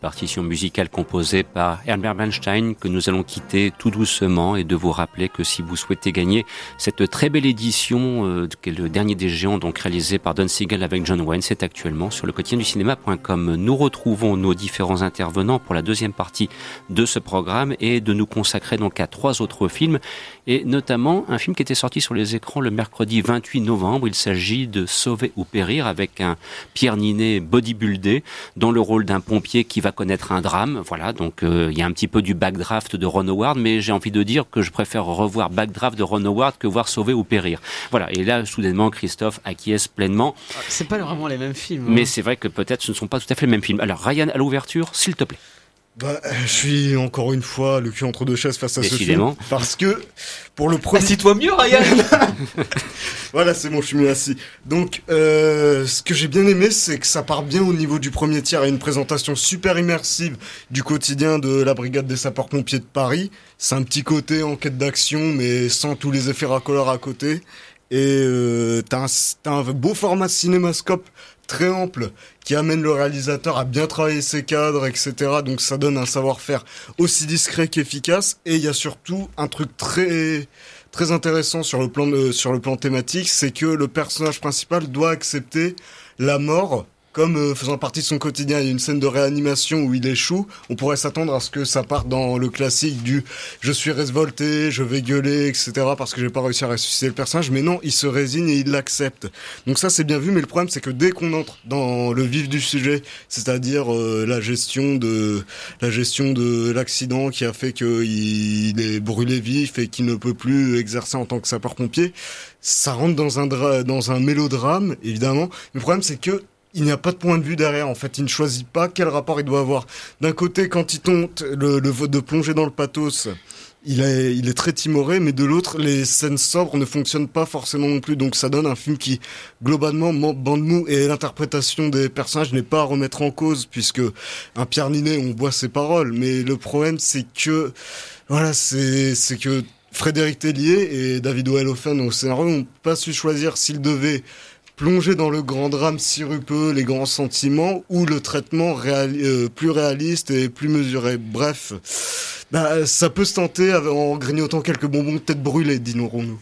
Partition musicale composée par Herbert Bernstein que nous allons quitter tout doucement et de vous rappeler que si vous souhaitez gagner cette très belle édition euh, qui est le dernier des géants donc réalisé par Don Siegel avec John Wayne, c'est actuellement sur le quotidien du cinéma.com. Nous retrouvons nos différents intervenants pour la deuxième partie de ce programme et de nous consacrer donc à trois autres films et notamment un film qui était sorti sur les écrans le mercredi 28 novembre. Il s'agit de Sauver ou périr avec un Pierre Ninet bodybuildé dans le rôle d'un pompier qui va connaître un drame. Voilà, donc euh, il y a un petit peu du backdraft de Ron Howard, mais j'ai envie de dire que je préfère revoir backdraft de Ron Howard que voir Sauver ou périr. Voilà, et là soudainement Christophe acquiesce pleinement. C'est pas vraiment les mêmes films. Mais hein. c'est vrai que peut-être ce ne sont pas tout à fait les mêmes films. Alors Ryan à l'ouverture, s'il te plaît. Bah, je suis encore une fois le cul entre deux chaises face à ce film. Parce que, pour le premier. Assis-toi mieux, Ryan Voilà, c'est bon, je suis mieux assis. Donc, euh, ce que j'ai bien aimé, c'est que ça part bien au niveau du premier tiers et une présentation super immersive du quotidien de la brigade des sapeurs-pompiers de Paris. C'est un petit côté enquête d'action, mais sans tous les effets racoleurs à côté. Et euh, t'as un, un beau format cinémascope très ample qui amène le réalisateur à bien travailler ses cadres, etc. Donc ça donne un savoir-faire aussi discret qu'efficace. Et il y a surtout un truc très très intéressant sur le plan sur le plan thématique, c'est que le personnage principal doit accepter la mort comme euh, faisant partie de son quotidien, il y a une scène de réanimation où il échoue, on pourrait s'attendre à ce que ça parte dans le classique du je suis révolté, je vais gueuler, etc. parce que j'ai pas réussi à ressusciter le personnage, mais non, il se résigne et il l'accepte. Donc ça c'est bien vu, mais le problème c'est que dès qu'on entre dans le vif du sujet, c'est-à-dire euh, la gestion de la gestion de l'accident qui a fait qu'il est brûlé vif et qu'il ne peut plus exercer en tant que sapeur-pompier, ça rentre dans un dans un mélodrame évidemment. Le problème c'est que il n'y a pas de point de vue derrière. En fait, il ne choisit pas quel rapport il doit avoir. D'un côté, quand il tente le, le de plonger dans le pathos, il est, il est très timoré, mais de l'autre, les scènes sobres ne fonctionnent pas forcément non plus. Donc ça donne un film qui, globalement, bande mou et l'interprétation des personnages n'est pas à remettre en cause, puisque un Pierre Ninet, on voit ses paroles. Mais le problème, c'est que, voilà, c'est, c'est que Frédéric Tellier et David Oelofen au scénario n'ont pas su choisir s'ils devaient plonger dans le grand drame sirupeux, les grands sentiments, ou le traitement euh, plus réaliste et plus mesuré. Bref, bah, ça peut se tenter en grignotant quelques bonbons peut-être brûlés, disons-nous.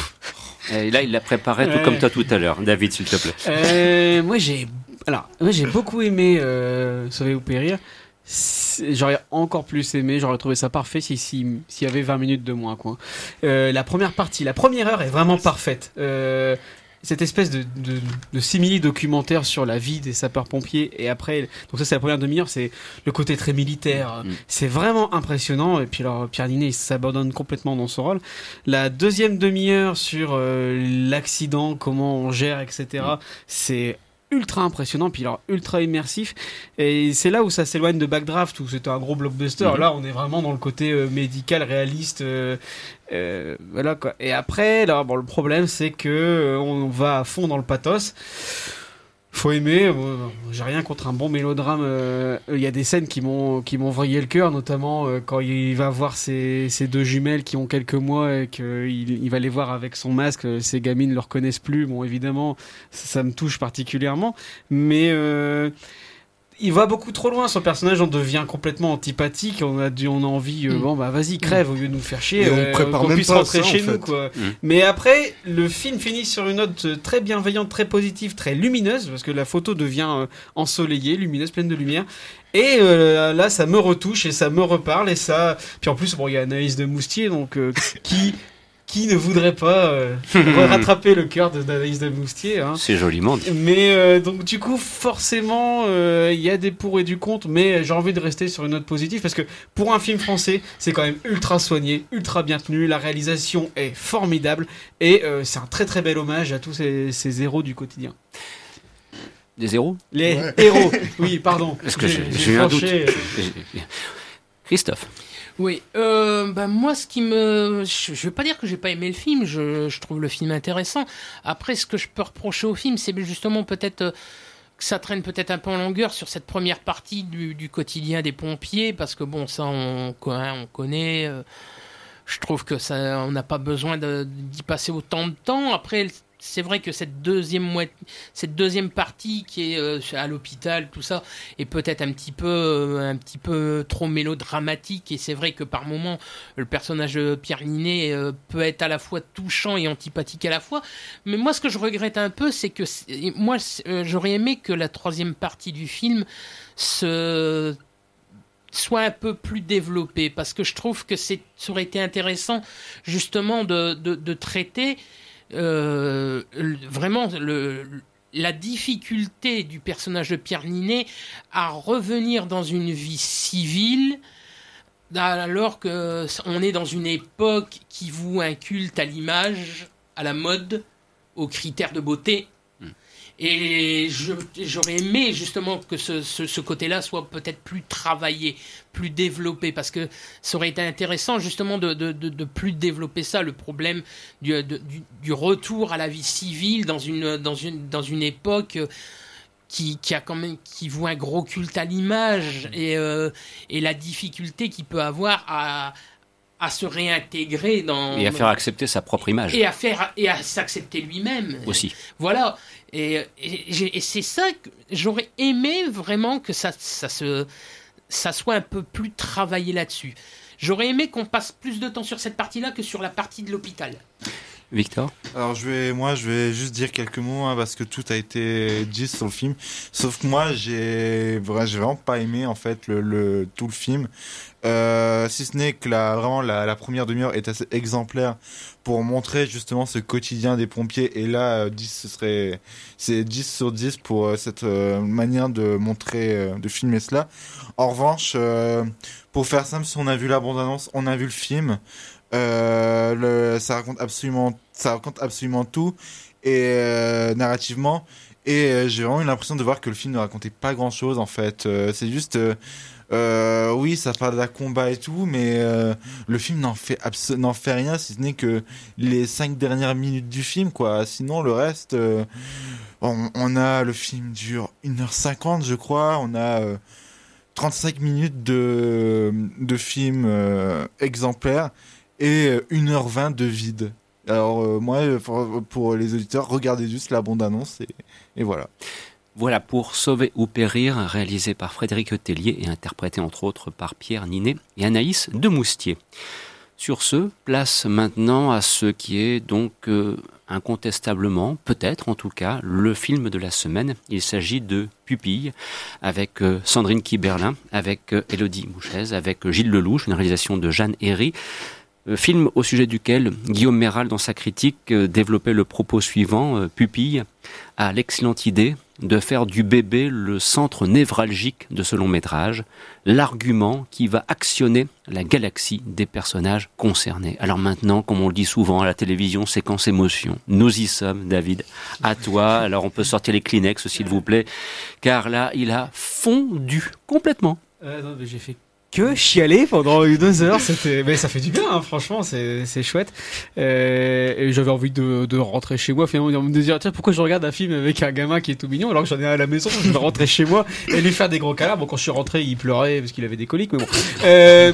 Et là, il l'a préparé tout comme toi tout à l'heure. David, s'il te plaît. Euh, moi, j'ai Alors, moi j'ai beaucoup aimé Sauver ou Périr. J'aurais encore plus aimé, j'aurais trouvé ça parfait s'il si, s'il y avait 20 minutes de moins. Quoi. la première partie, la première heure est vraiment parfaite cette espèce de, de, de simili-documentaire sur la vie des sapeurs-pompiers. Et après, donc ça c'est la première demi-heure, c'est le côté très militaire. Mm. C'est vraiment impressionnant. Et puis alors, Pierre Ninet, il s'abandonne complètement dans son rôle. La deuxième demi-heure sur euh, l'accident, comment on gère, etc., mm. c'est ultra impressionnant, puis alors ultra immersif. Et c'est là où ça s'éloigne de Backdraft, où c'était un gros blockbuster. Mhm. Là, on est vraiment dans le côté euh, médical, réaliste. Euh, euh, voilà quoi. Et après, là, bon, le problème, c'est que on va à fond dans le pathos faut aimer. J'ai rien contre un bon mélodrame. Euh, il y a des scènes qui m'ont qui m'ont vrillé le cœur, notamment euh, quand il va voir ses, deux jumelles qui ont quelques mois et qu'il il va les voir avec son masque. Ces gamines ne le reconnaissent plus. Bon, évidemment, ça, me touche particulièrement. Mais euh, il va beaucoup trop loin. Son personnage, on devient complètement antipathique. On a, on a envie, euh, mm. bon bah vas-y crève au lieu de nous faire chier. Euh, on puisse rentrer chez nous quoi. Mm. Mais après, le film finit sur une note très bienveillante, très positive, très lumineuse parce que la photo devient euh, ensoleillée, lumineuse, pleine de lumière. Et là, ça me retouche et ça me reparle et ça. Puis en plus, bon, il y a Anaïs de Moustier donc qui qui ne voudrait pas euh, rattraper le cœur d'Anaïs de Moustier hein. C'est joliment dit. Mais euh, donc du coup, forcément, euh, il y a des pour et du contre, mais j'ai envie de rester sur une note positive parce que pour un film français, c'est quand même ultra soigné, ultra bien tenu, la réalisation est formidable et c'est un très très bel hommage à tous ces, ces héros du quotidien. Des héros Les héros, oui, pardon. Est-ce que j'ai eu un doute Christophe oui, euh, bah moi, ce qui me, je, je veux pas dire que j'ai pas aimé le film. Je, trouve le film intéressant. Après, ce que je peux reprocher au film, c'est justement peut-être euh, que ça traîne peut-être un peu en longueur sur cette première partie du, quotidien des pompiers, parce que bon, ça, on, on connaît. Euh, je trouve que ça, on n'a pas besoin d'y passer autant de temps. Après, c'est vrai que cette deuxième cette deuxième partie qui est euh, à l'hôpital, tout ça, est peut-être un petit peu, euh, un petit peu trop mélodramatique. Et c'est vrai que par moments, le personnage de Pierre Ninet euh, peut être à la fois touchant et antipathique à la fois. Mais moi, ce que je regrette un peu, c'est que moi, j'aurais aimé que la troisième partie du film soit un peu plus développée parce que je trouve que ça aurait été intéressant justement de traiter euh, vraiment la difficulté du personnage de Pierre Ninet à revenir dans une vie civile alors que on est dans une époque qui voue un culte à l'image, à la mode, aux critères de beauté et j'aurais aimé justement que ce, côté-là soit peut-être plus travaillé, plus développé, parce que ça aurait été intéressant justement de, plus développer ça, le problème du, retour à la vie civile dans une, époque qui, qui, a quand même qui voit un gros culte à l'image et, euh, et la difficulté qu'il peut avoir à, à se réintégrer dans et à faire accepter sa propre image et à faire et à s'accepter lui-même aussi. Voilà et, et, c'est ça que j'aurais aimé vraiment que ça ça se ça soit un peu plus travaillé là-dessus. J'aurais aimé qu'on passe plus de temps sur cette partie-là que sur la partie de l'hôpital. Victor Alors je vais, moi, je vais juste dire quelques mots hein, parce que tout a été dit sur le film. Sauf que moi, j'ai vraiment pas aimé en fait le, tout le film. Euh, si ce n'est que la, vraiment la, première demi-heure est assez exemplaire pour montrer justement ce quotidien des pompiers. Et là, 10 ce serait, c'est 10 sur 10 pour euh, cette euh, manière de montrer, de filmer cela. En revanche, pour faire simple, si on a vu la bande-annonce, on a vu le film. Euh, ça raconte absolument, ça raconte absolument tout et euh, narrativement. Et euh, j'ai vraiment eu l'impression de voir que le film ne racontait pas grand chose en fait. c'est juste, oui, ça parle d'un combat et tout, mais le film n'en fait fait rien si ce n'est que les cinq dernières minutes du film quoi. Sinon le reste, on, on, a le film dure 1h50 je crois. On a 35 minutes de, de film exemplaire et 1h20 de vide. Alors euh, moi, pour, les auditeurs, regardez juste la bande-annonce et, et, voilà. Voilà pour Sauver ou Périr, réalisé par Frédéric Tellier et interprété entre autres par Pierre Ninet et Anaïs de Moustier. Sur ce, place maintenant à ce qui est donc euh, incontestablement, peut-être en tout cas, le film de la semaine. Il s'agit de Pupille, avec euh, Sandrine Kiberlin, avec euh, Elodie Mouchez, avec Gilles Lelouch, une réalisation de Jeanne Herry. Euh, film au sujet duquel Guillaume Méral, dans sa critique, développait le propos suivant Pupille a l'excellente idée de faire du bébé le centre névralgique de ce long métrage, l'argument qui va actionner la galaxie des personnages concernés. Alors maintenant, comme on le dit souvent à la télévision, séquence émotion. Nous y sommes, David. À toi. Alors on peut sortir les Kleenex, s'il vous plaît, car là, il a fondu complètement. Euh, j'ai fait que chialer pendant deux heures. C'était, mais ça fait du bien, hein, franchement, c'est, c'est chouette. Euh, et j'avais envie de, de rentrer chez moi, finalement, de me dire tiens pourquoi je regarde un film avec un gamin qui est tout mignon alors que j'en ai à la maison. Je vais rentrer chez moi et lui faire des gros câlins. Bon, quand je suis rentré, il pleurait parce qu'il avait des coliques, mais bon. Euh,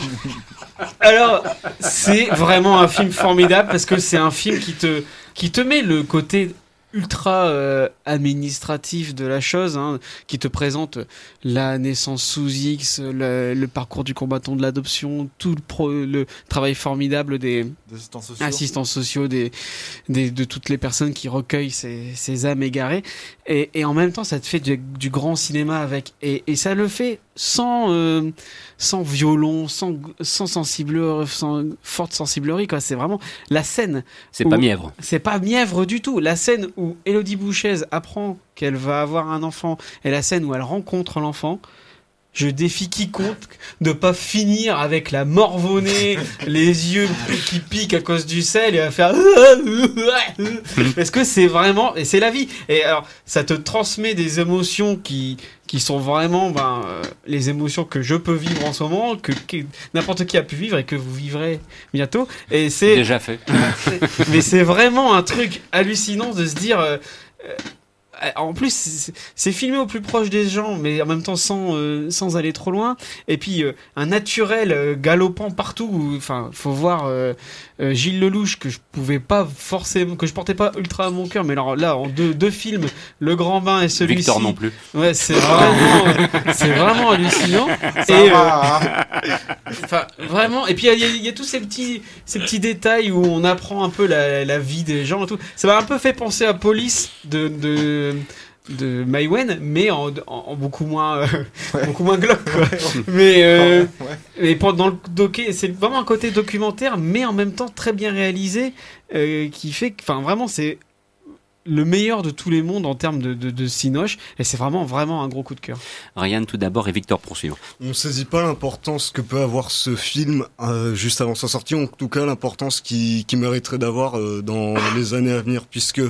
alors, c'est vraiment un film formidable parce que c'est un film qui te qui te met le côté ultra euh, administratif de la chose, hein, qui te présente la naissance sous X, le, parcours du combattant de l'adoption, tout le, le, travail formidable des, assistants sociaux, des, des, de toutes les personnes qui recueillent ces, ces âmes égarées. Et, et, en même temps, ça te fait du, du grand cinéma avec. Et, et, ça le fait sans, euh, sans violon, sans, sans, sensible, sans forte sensiblerie. Quoi. C'est vraiment la scène. C'est pas mièvre. C'est pas mièvre du tout. La scène où Elodie Bouchez apprend qu'elle va avoir un enfant et la scène où elle rencontre l'enfant, je défie quiconque de pas finir avec la morvonnée, les yeux qui piquent à cause du sel et à faire parce que c'est vraiment et c'est la vie. Et alors ça te transmet des émotions qui qui sont vraiment ben, euh, les émotions que je peux vivre en ce moment, que, n'importe qui a pu vivre et que vous vivrez bientôt. Et c'est déjà fait. mais c'est vraiment un truc hallucinant de se dire. Euh, euh, en plus, c'est filmé au plus proche des gens, mais en même temps sans, euh, sans aller trop loin. Et puis, euh, un naturel galopant partout. Enfin, faut voir Gilles Lelouch, que je pouvais pas forcément, que je portais pas ultra à mon cœur, mais alors là, en deux, deux films, Le Grand Bain et celui-ci. Victor non plus. Ouais, c'est vraiment, c'est vraiment hallucinant. et, enfin, vraiment. Et puis, il y, y, a tous ces petits, ces petits détails où on apprend un peu la, la vie des gens et tout. Ça m'a un peu fait penser à Police de, de de Maïwen, mais en, beaucoup moins euh, beaucoup moins glauque mais euh, dans le docké c'est vraiment un côté documentaire mais en même temps très bien réalisé euh, qui fait enfin vraiment c'est le meilleur de tous les mondes en termes de, de, de Cinoche, et c'est vraiment, vraiment un gros coup de cœur. Ryan tout d'abord et Victor poursuivre. On ne saisit pas l'importance que peut avoir ce film euh, juste avant sa sortie, en tout cas l'importance qui, qui mériterait d'avoir euh, dans les années à venir, puisque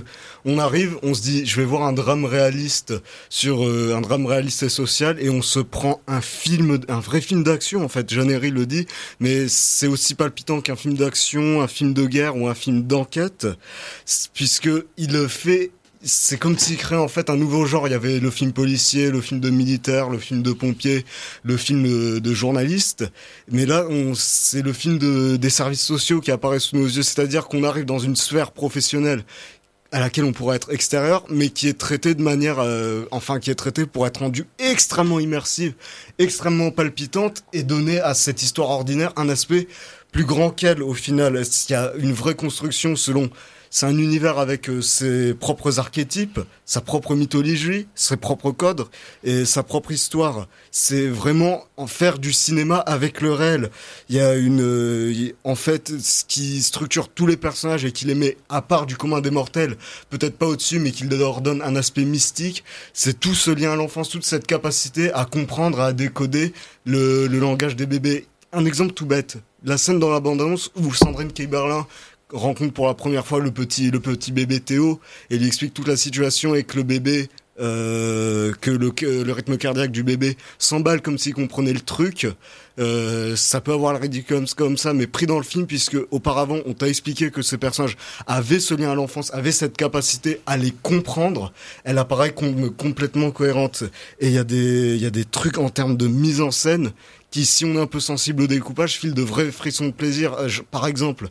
on arrive, on se dit, je vais voir un drame réaliste sur euh, un drame réaliste et social, et on se prend un film, un vrai film d'action, en fait, Jeannery le dit, mais c'est aussi palpitant qu'un film d'action, un film de guerre ou un film d'enquête, puisque il fait c'est comme s'il créait en fait un nouveau genre. Il y avait le film policier, le film de militaire, le film de pompier, le film de journaliste. Mais là, c'est le film de, des services sociaux qui apparaît sous nos yeux. C'est-à-dire qu'on arrive dans une sphère professionnelle à laquelle on pourrait être extérieur, mais qui est traité de manière, euh, enfin, qui est traité pour être rendu extrêmement immersive, extrêmement palpitante et donner à cette histoire ordinaire un aspect plus grand qu'elle au final. Il y a une vraie construction selon c'est un univers avec euh, ses propres archétypes, sa propre mythologie, ses propres codes et sa propre histoire. C'est vraiment en faire du cinéma avec le réel. Il y a une, euh, en fait, ce qui structure tous les personnages et qui les met à part du commun des mortels, peut-être pas au-dessus, mais qui leur donne un aspect mystique. C'est tout ce lien à l'enfance, toute cette capacité à comprendre, à décoder le, le langage des bébés. Un exemple tout bête. La scène dans l'abondance où Sandrine Keiberlin rencontre pour la première fois le petit le petit bébé Théo et lui explique toute la situation et que le bébé euh, que le, le rythme cardiaque du bébé s'emballe comme s'il comprenait le truc. Euh, ça peut avoir le ridicule comme ça, mais pris dans le film, puisque auparavant, on t'a expliqué que ce personnage avait ce lien à l'enfance, avait cette capacité à les comprendre. Elle apparaît complètement cohérente. Et il y, a des, y a des trucs en termes de mise en scène qui, si on est un peu sensible au découpage, filent de vrais frissons de plaisir. Euh, par exemple,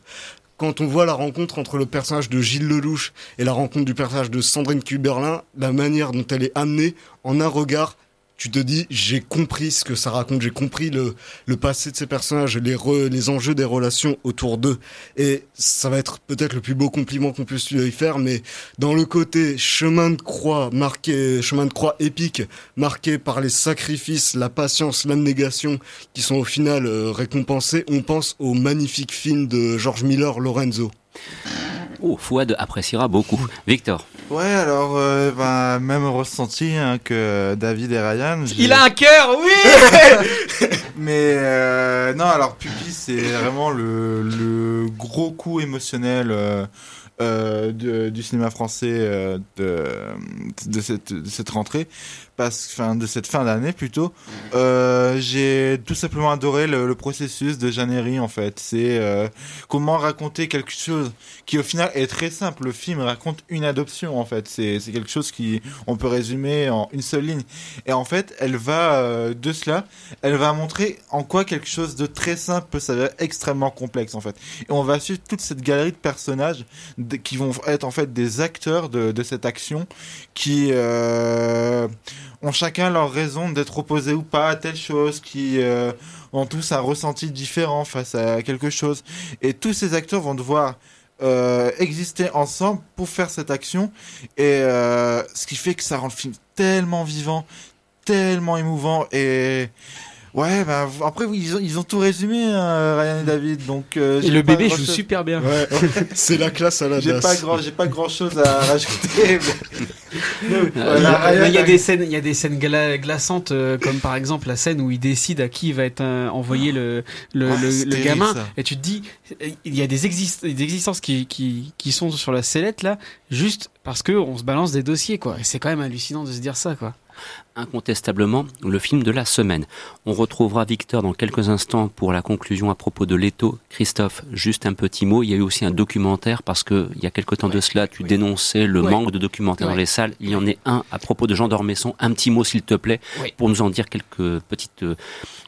quand on voit la rencontre entre le personnage de Gilles Lelouch et la rencontre du personnage de Sandrine Kuberlin, la manière dont elle est amenée en un regard tu te dis j'ai compris ce que ça raconte, j'ai compris le, le passé de ces personnages, les, les enjeux des relations autour d'eux. Et ça va être peut-être le plus beau compliment qu'on puisse lui faire, mais dans le côté chemin de croix marqué, chemin de croix épique, marqué par les sacrifices, la patience, l'abnégation, qui sont au final euh, récompensés, on pense au magnifique film de George Miller, Lorenzo. Oh, Fouad appréciera beaucoup. Victor. Ouais, alors, euh, bah, même ressenti hein, que David et Ryan. Il a un cœur, oui Mais euh, non, alors Pupi, c'est vraiment le, le, gros coup émotionnel. Euh, euh de, du cinéma français euh, de, de, cette, de cette rentrée parce, enfin, de cette fin d'année plutôt. Euh, j'ai tout simplement adoré le, processus de Jeannery en fait. C'est euh, comment raconter quelque chose qui au final est très simple. Le film raconte une adoption en fait. C'est quelque chose qui on peut résumer en une seule ligne. Et en fait, elle va euh, de cela, elle va montrer en quoi quelque chose de très simple peut s'avérer extrêmement complexe en fait. Et on va suivre toute cette galerie de personnages qui vont être en fait des acteurs de, de cette action qui euh, ont chacun leur raison d'être opposés ou pas à telle chose, qui euh, ont tous un ressenti différent face à quelque chose. Et tous ces acteurs vont devoir euh, exister ensemble pour faire cette action. Et euh, ce qui fait que ça rend le film tellement vivant, tellement émouvant et Ouais, bah, après, ils ont, ils ont tout résumé, hein, Ryan et David. Donc, euh, et le bébé joue super bien. Ouais, c'est la classe à la J'ai pas grand, j'ai pas grand chose à rajouter. il, y a des scènes, il y a des scènes glaçantes, euh, comme par exemple la scène où il décide à qui va être envoyé le, le, ah, le, gamin. Et tu te dis, il y a des, des existences qui, qui, qui sont sur la sellette là, juste parce que on se balance des dossiers, quoi. Et c'est quand même hallucinant de se dire ça, quoi incontestablement le film de la semaine. On retrouvera Victor dans quelques instants pour la conclusion à propos de Leto. Christophe, juste un petit mot. Il y a eu aussi un documentaire parce que il y a quelque temps de cela, tu dénonçais le manque de documentaires dans les salles. Il y en est un à propos de Jean d'Ormesson. Un petit mot, s'il te plaît, pour nous en dire quelques petites, euh,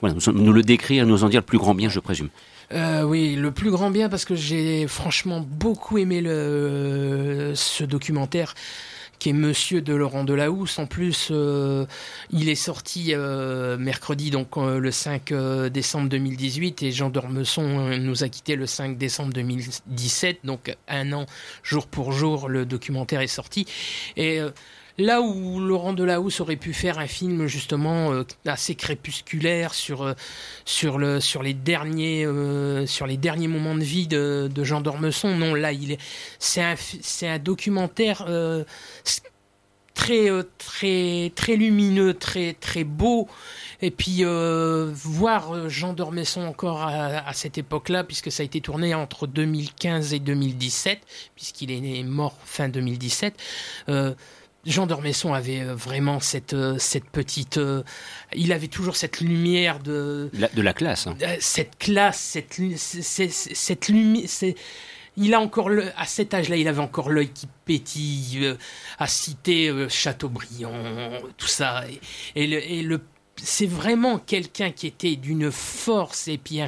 voilà, nous, le décrire, nous en dire le plus grand bien, je présume. Euh, oui, le plus grand bien parce que j'ai franchement beaucoup aimé le, ce documentaire qui est Monsieur de Laurent Delahousse. En plus, euh, il est sorti euh, mercredi, donc euh, le 5 décembre 2018, et Jean Dormesson nous a quitté le 5 décembre 2017, donc un an jour pour jour, le documentaire est sorti. Et Là où Laurent Delahousse aurait pu faire un film justement euh, assez crépusculaire sur euh, euh, sur les derniers moments de vie de, Jean d'Ormesson, non là il est c'est un c'est un documentaire très très très lumineux, très très beau. Et puis voir Jean d'Ormesson encore à cette époque-là, puisque ça a été tourné entre 2015 et 2017, puisqu'il est mort fin 2017. Jean d'Ormesson avait euh, vraiment cette, euh, cette petite. Euh, il avait toujours cette lumière de. de la classe. Hein. Cette classe, cette, cette, lumière. Il a encore le, à cet âge-là, il avait encore l'œil qui pétille, à citer Chateaubriand, tout ça. Et, le, et le, c'est vraiment quelqu'un qui était d'une force et puis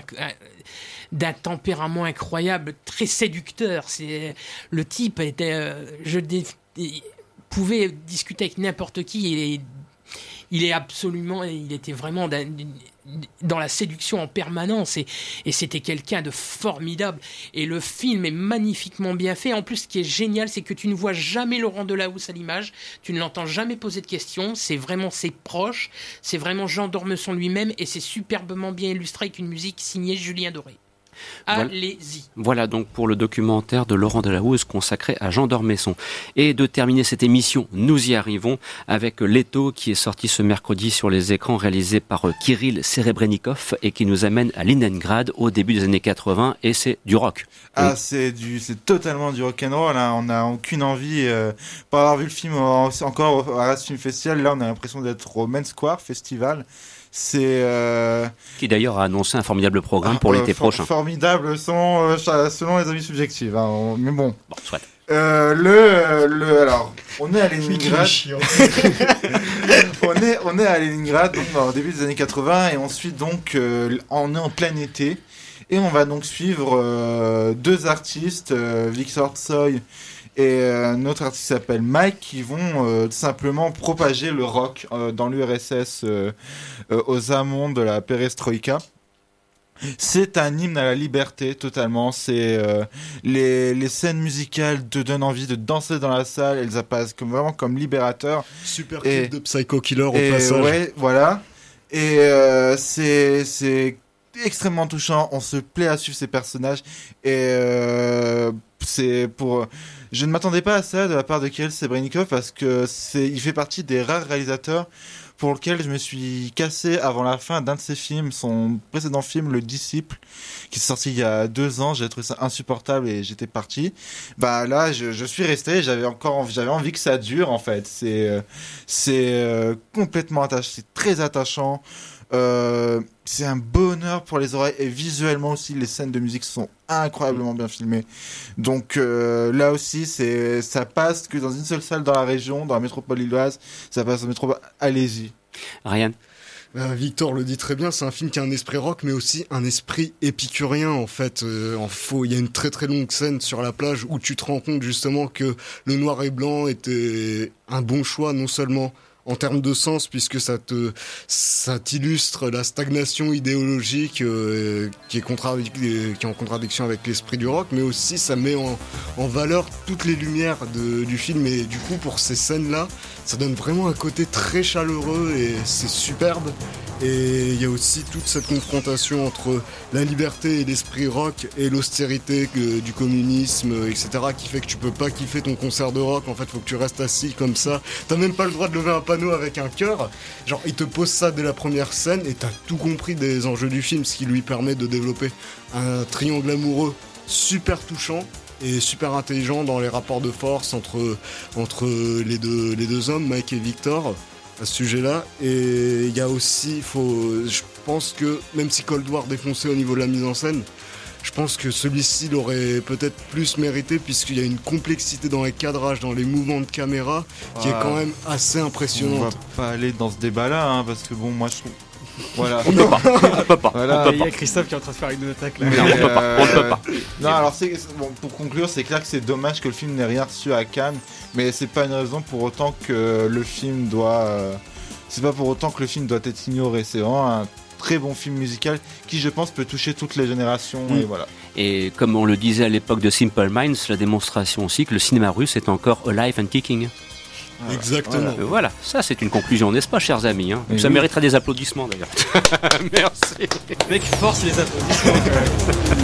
d'un tempérament incroyable, très séducteur. C'est le type était, je pouvait discuter avec n'importe qui et il est absolument, il était vraiment dans la séduction en permanence et, c'était quelqu'un de formidable. Et le film est magnifiquement bien fait. En plus, ce qui est génial, c'est que tu ne vois jamais Laurent Delahousse à l'image, tu ne l'entends jamais poser de questions. C'est vraiment ses proches, c'est vraiment Jean Dormesson lui-même et c'est superbement bien illustré avec une musique signée Julien Doré. Allez-y. Voilà donc pour le documentaire de Laurent Delahousse consacré à Jean d'Ormesson. Et de terminer cette émission, nous y arrivons avec Leto qui est sorti ce mercredi sur les écrans réalisé par euh, Kirill Serebrennikov et qui nous amène à Leningrad au début des années 80 et c'est du rock. Ah, c'est du, c'est totalement du rock and roll. Hein. On n'a aucune envie, euh, pas avoir vu le film encore à la Film Festival. Là, on a l'impression d'être au Main Square Festival. C'est euh, qui d'ailleurs a annoncé un formidable programme pour l'été euh, prochain. Formidable selon, euh, selon les avis subjectifs. Hein, mais bon. Bon, soit. le, le, alors, on est à Leningrad. on est, on est à Leningrad, donc au début des années 80, et ensuite donc, on est en plein été, et on va donc suivre deux artistes, Victor Tsoy et un autre artiste qui s'appelle Mike qui vont simplement propager le rock dans l'URSS aux amont de la perestroïka. C'est un hymne à la liberté totalement. C'est euh, les, les, scènes musicales te donnent envie de danser dans la salle. Elles apparaissent comme vraiment comme libérateurs. Super clip de Psycho Killer au passage. Ouais, voilà. Et euh, c'est extrêmement touchant. On se plaît à suivre ces personnages et euh, c'est pour. Je ne m'attendais pas à ça de la part de Kirill Sebrenikov parce que c'est il fait partie des rares réalisateurs pour lequel je me suis cassé avant la fin d'un de ses films, son précédent film, Le Disciple, qui est sorti il y a deux ans. J'ai trouvé ça insupportable et j'étais parti. Bah là, je, suis resté. J'avais encore, j'avais envie que ça dure en fait. C'est, euh, c'est euh, complètement attachant, c'est très attachant. Euh, c'est un bonheur pour les oreilles et visuellement aussi les scènes de musique sont incroyablement bien filmées. Donc euh, là aussi c'est ça passe que dans une seule salle dans la région, dans la métropole lilloise, ça passe en métropole. Allez-y. Ryan. Bah, Victor le dit très bien, c'est un film qui a un esprit rock, mais aussi un esprit épicurien en fait. Euh, en faux, il y a une très très longue scène sur la plage où tu te rends compte justement que le noir et blanc était un bon choix, non seulement en termes de sens puisque ça t'illustre la stagnation idéologique euh, qui est qui est en contradiction avec l'esprit du rock mais aussi ça met en, valeur toutes les lumières du film. Et du coup pour ces scènes là ça donne vraiment un côté très chaleureux et c'est superbe et il y a aussi toute cette confrontation entre la liberté et l'esprit rock et l'austérité du communisme, etc., qui fait que tu peux pas kiffer ton concert de rock. En fait, faut que tu restes assis comme ça. T'as même pas le droit de lever un panneau avec un cœur. Genre, il te pose ça dès la première scène et t'as tout compris des enjeux du film, ce qui lui permet de développer un triangle amoureux super touchant et super intelligent dans les rapports de force entre, les deux hommes, Mike et Victor à ce sujet-là. Et il y a aussi, faut, je pense que même si Cold War défonçait au niveau de la mise en scène, je pense que celui-ci l'aurait peut-être plus mérité puisqu'il y a une complexité dans les cadrages, dans les mouvements de caméra qui est quand même assez impressionnante. On va pas aller dans ce débat-là hein, parce que bon, moi je trouve. Voilà. On peut pas. On peut pas. Voilà. Il y a Christophe qui est en train de faire une attaque là. Non, on peut pas. On peut pas. Non, alors c'est bon, pour conclure, c'est clair que c'est dommage que le film n'ait rien reçu à Cannes, mais c'est pas une raison pour autant que le film doit. Euh, c'est pas pour autant que le film doit être ignoré. C'est vraiment un très bon film musical qui, je pense, peut toucher toutes les générations. Et voilà. Et comme on le disait à l'époque de Simple Minds, la démonstration aussi que le cinéma russe est encore alive and kicking. Exactement. Voilà. ça c'est une conclusion, n'est-ce pas, chers amis hein Ça mériterait des applaudissements d'ailleurs. Merci. mec force les applaudissements.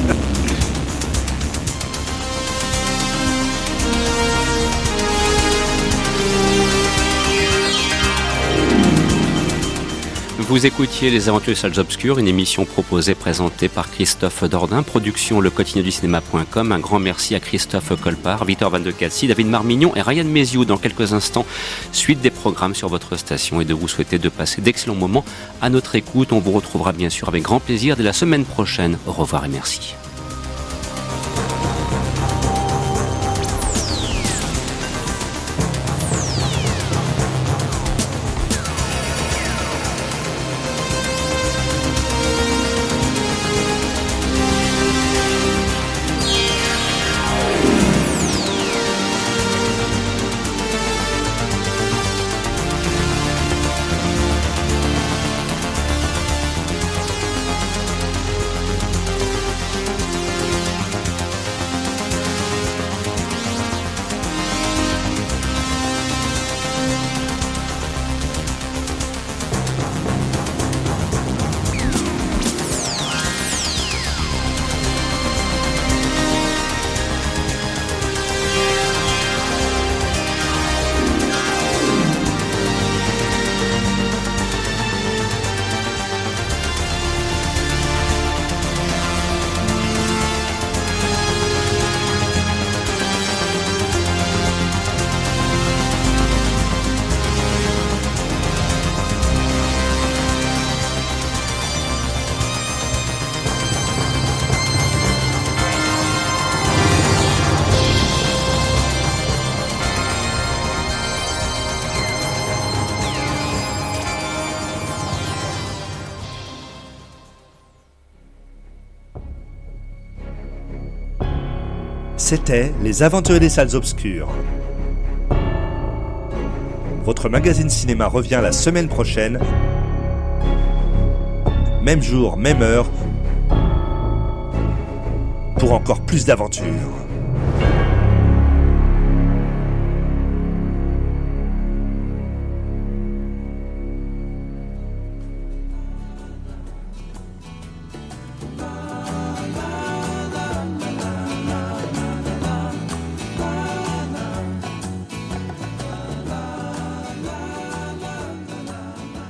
Vous écoutiez Les Aventures des Salles Obscures, une émission proposée, présentée par Christophe Dordain, production le quotidien du cinéma.com. Un grand merci à Christophe Colpart, Victor Van de Cassi, David Marmignon et Ryan Méziou. Dans quelques instants, suite des programmes sur votre station et de vous souhaiter de passer d'excellents moments à notre écoute. On vous retrouvera bien sûr avec grand plaisir dès la semaine prochaine. Au revoir et merci. C'était Les Aventuriers des Salles Obscures. Votre magazine cinéma revient la semaine prochaine. Même jour, même heure. Pour encore plus d'aventures.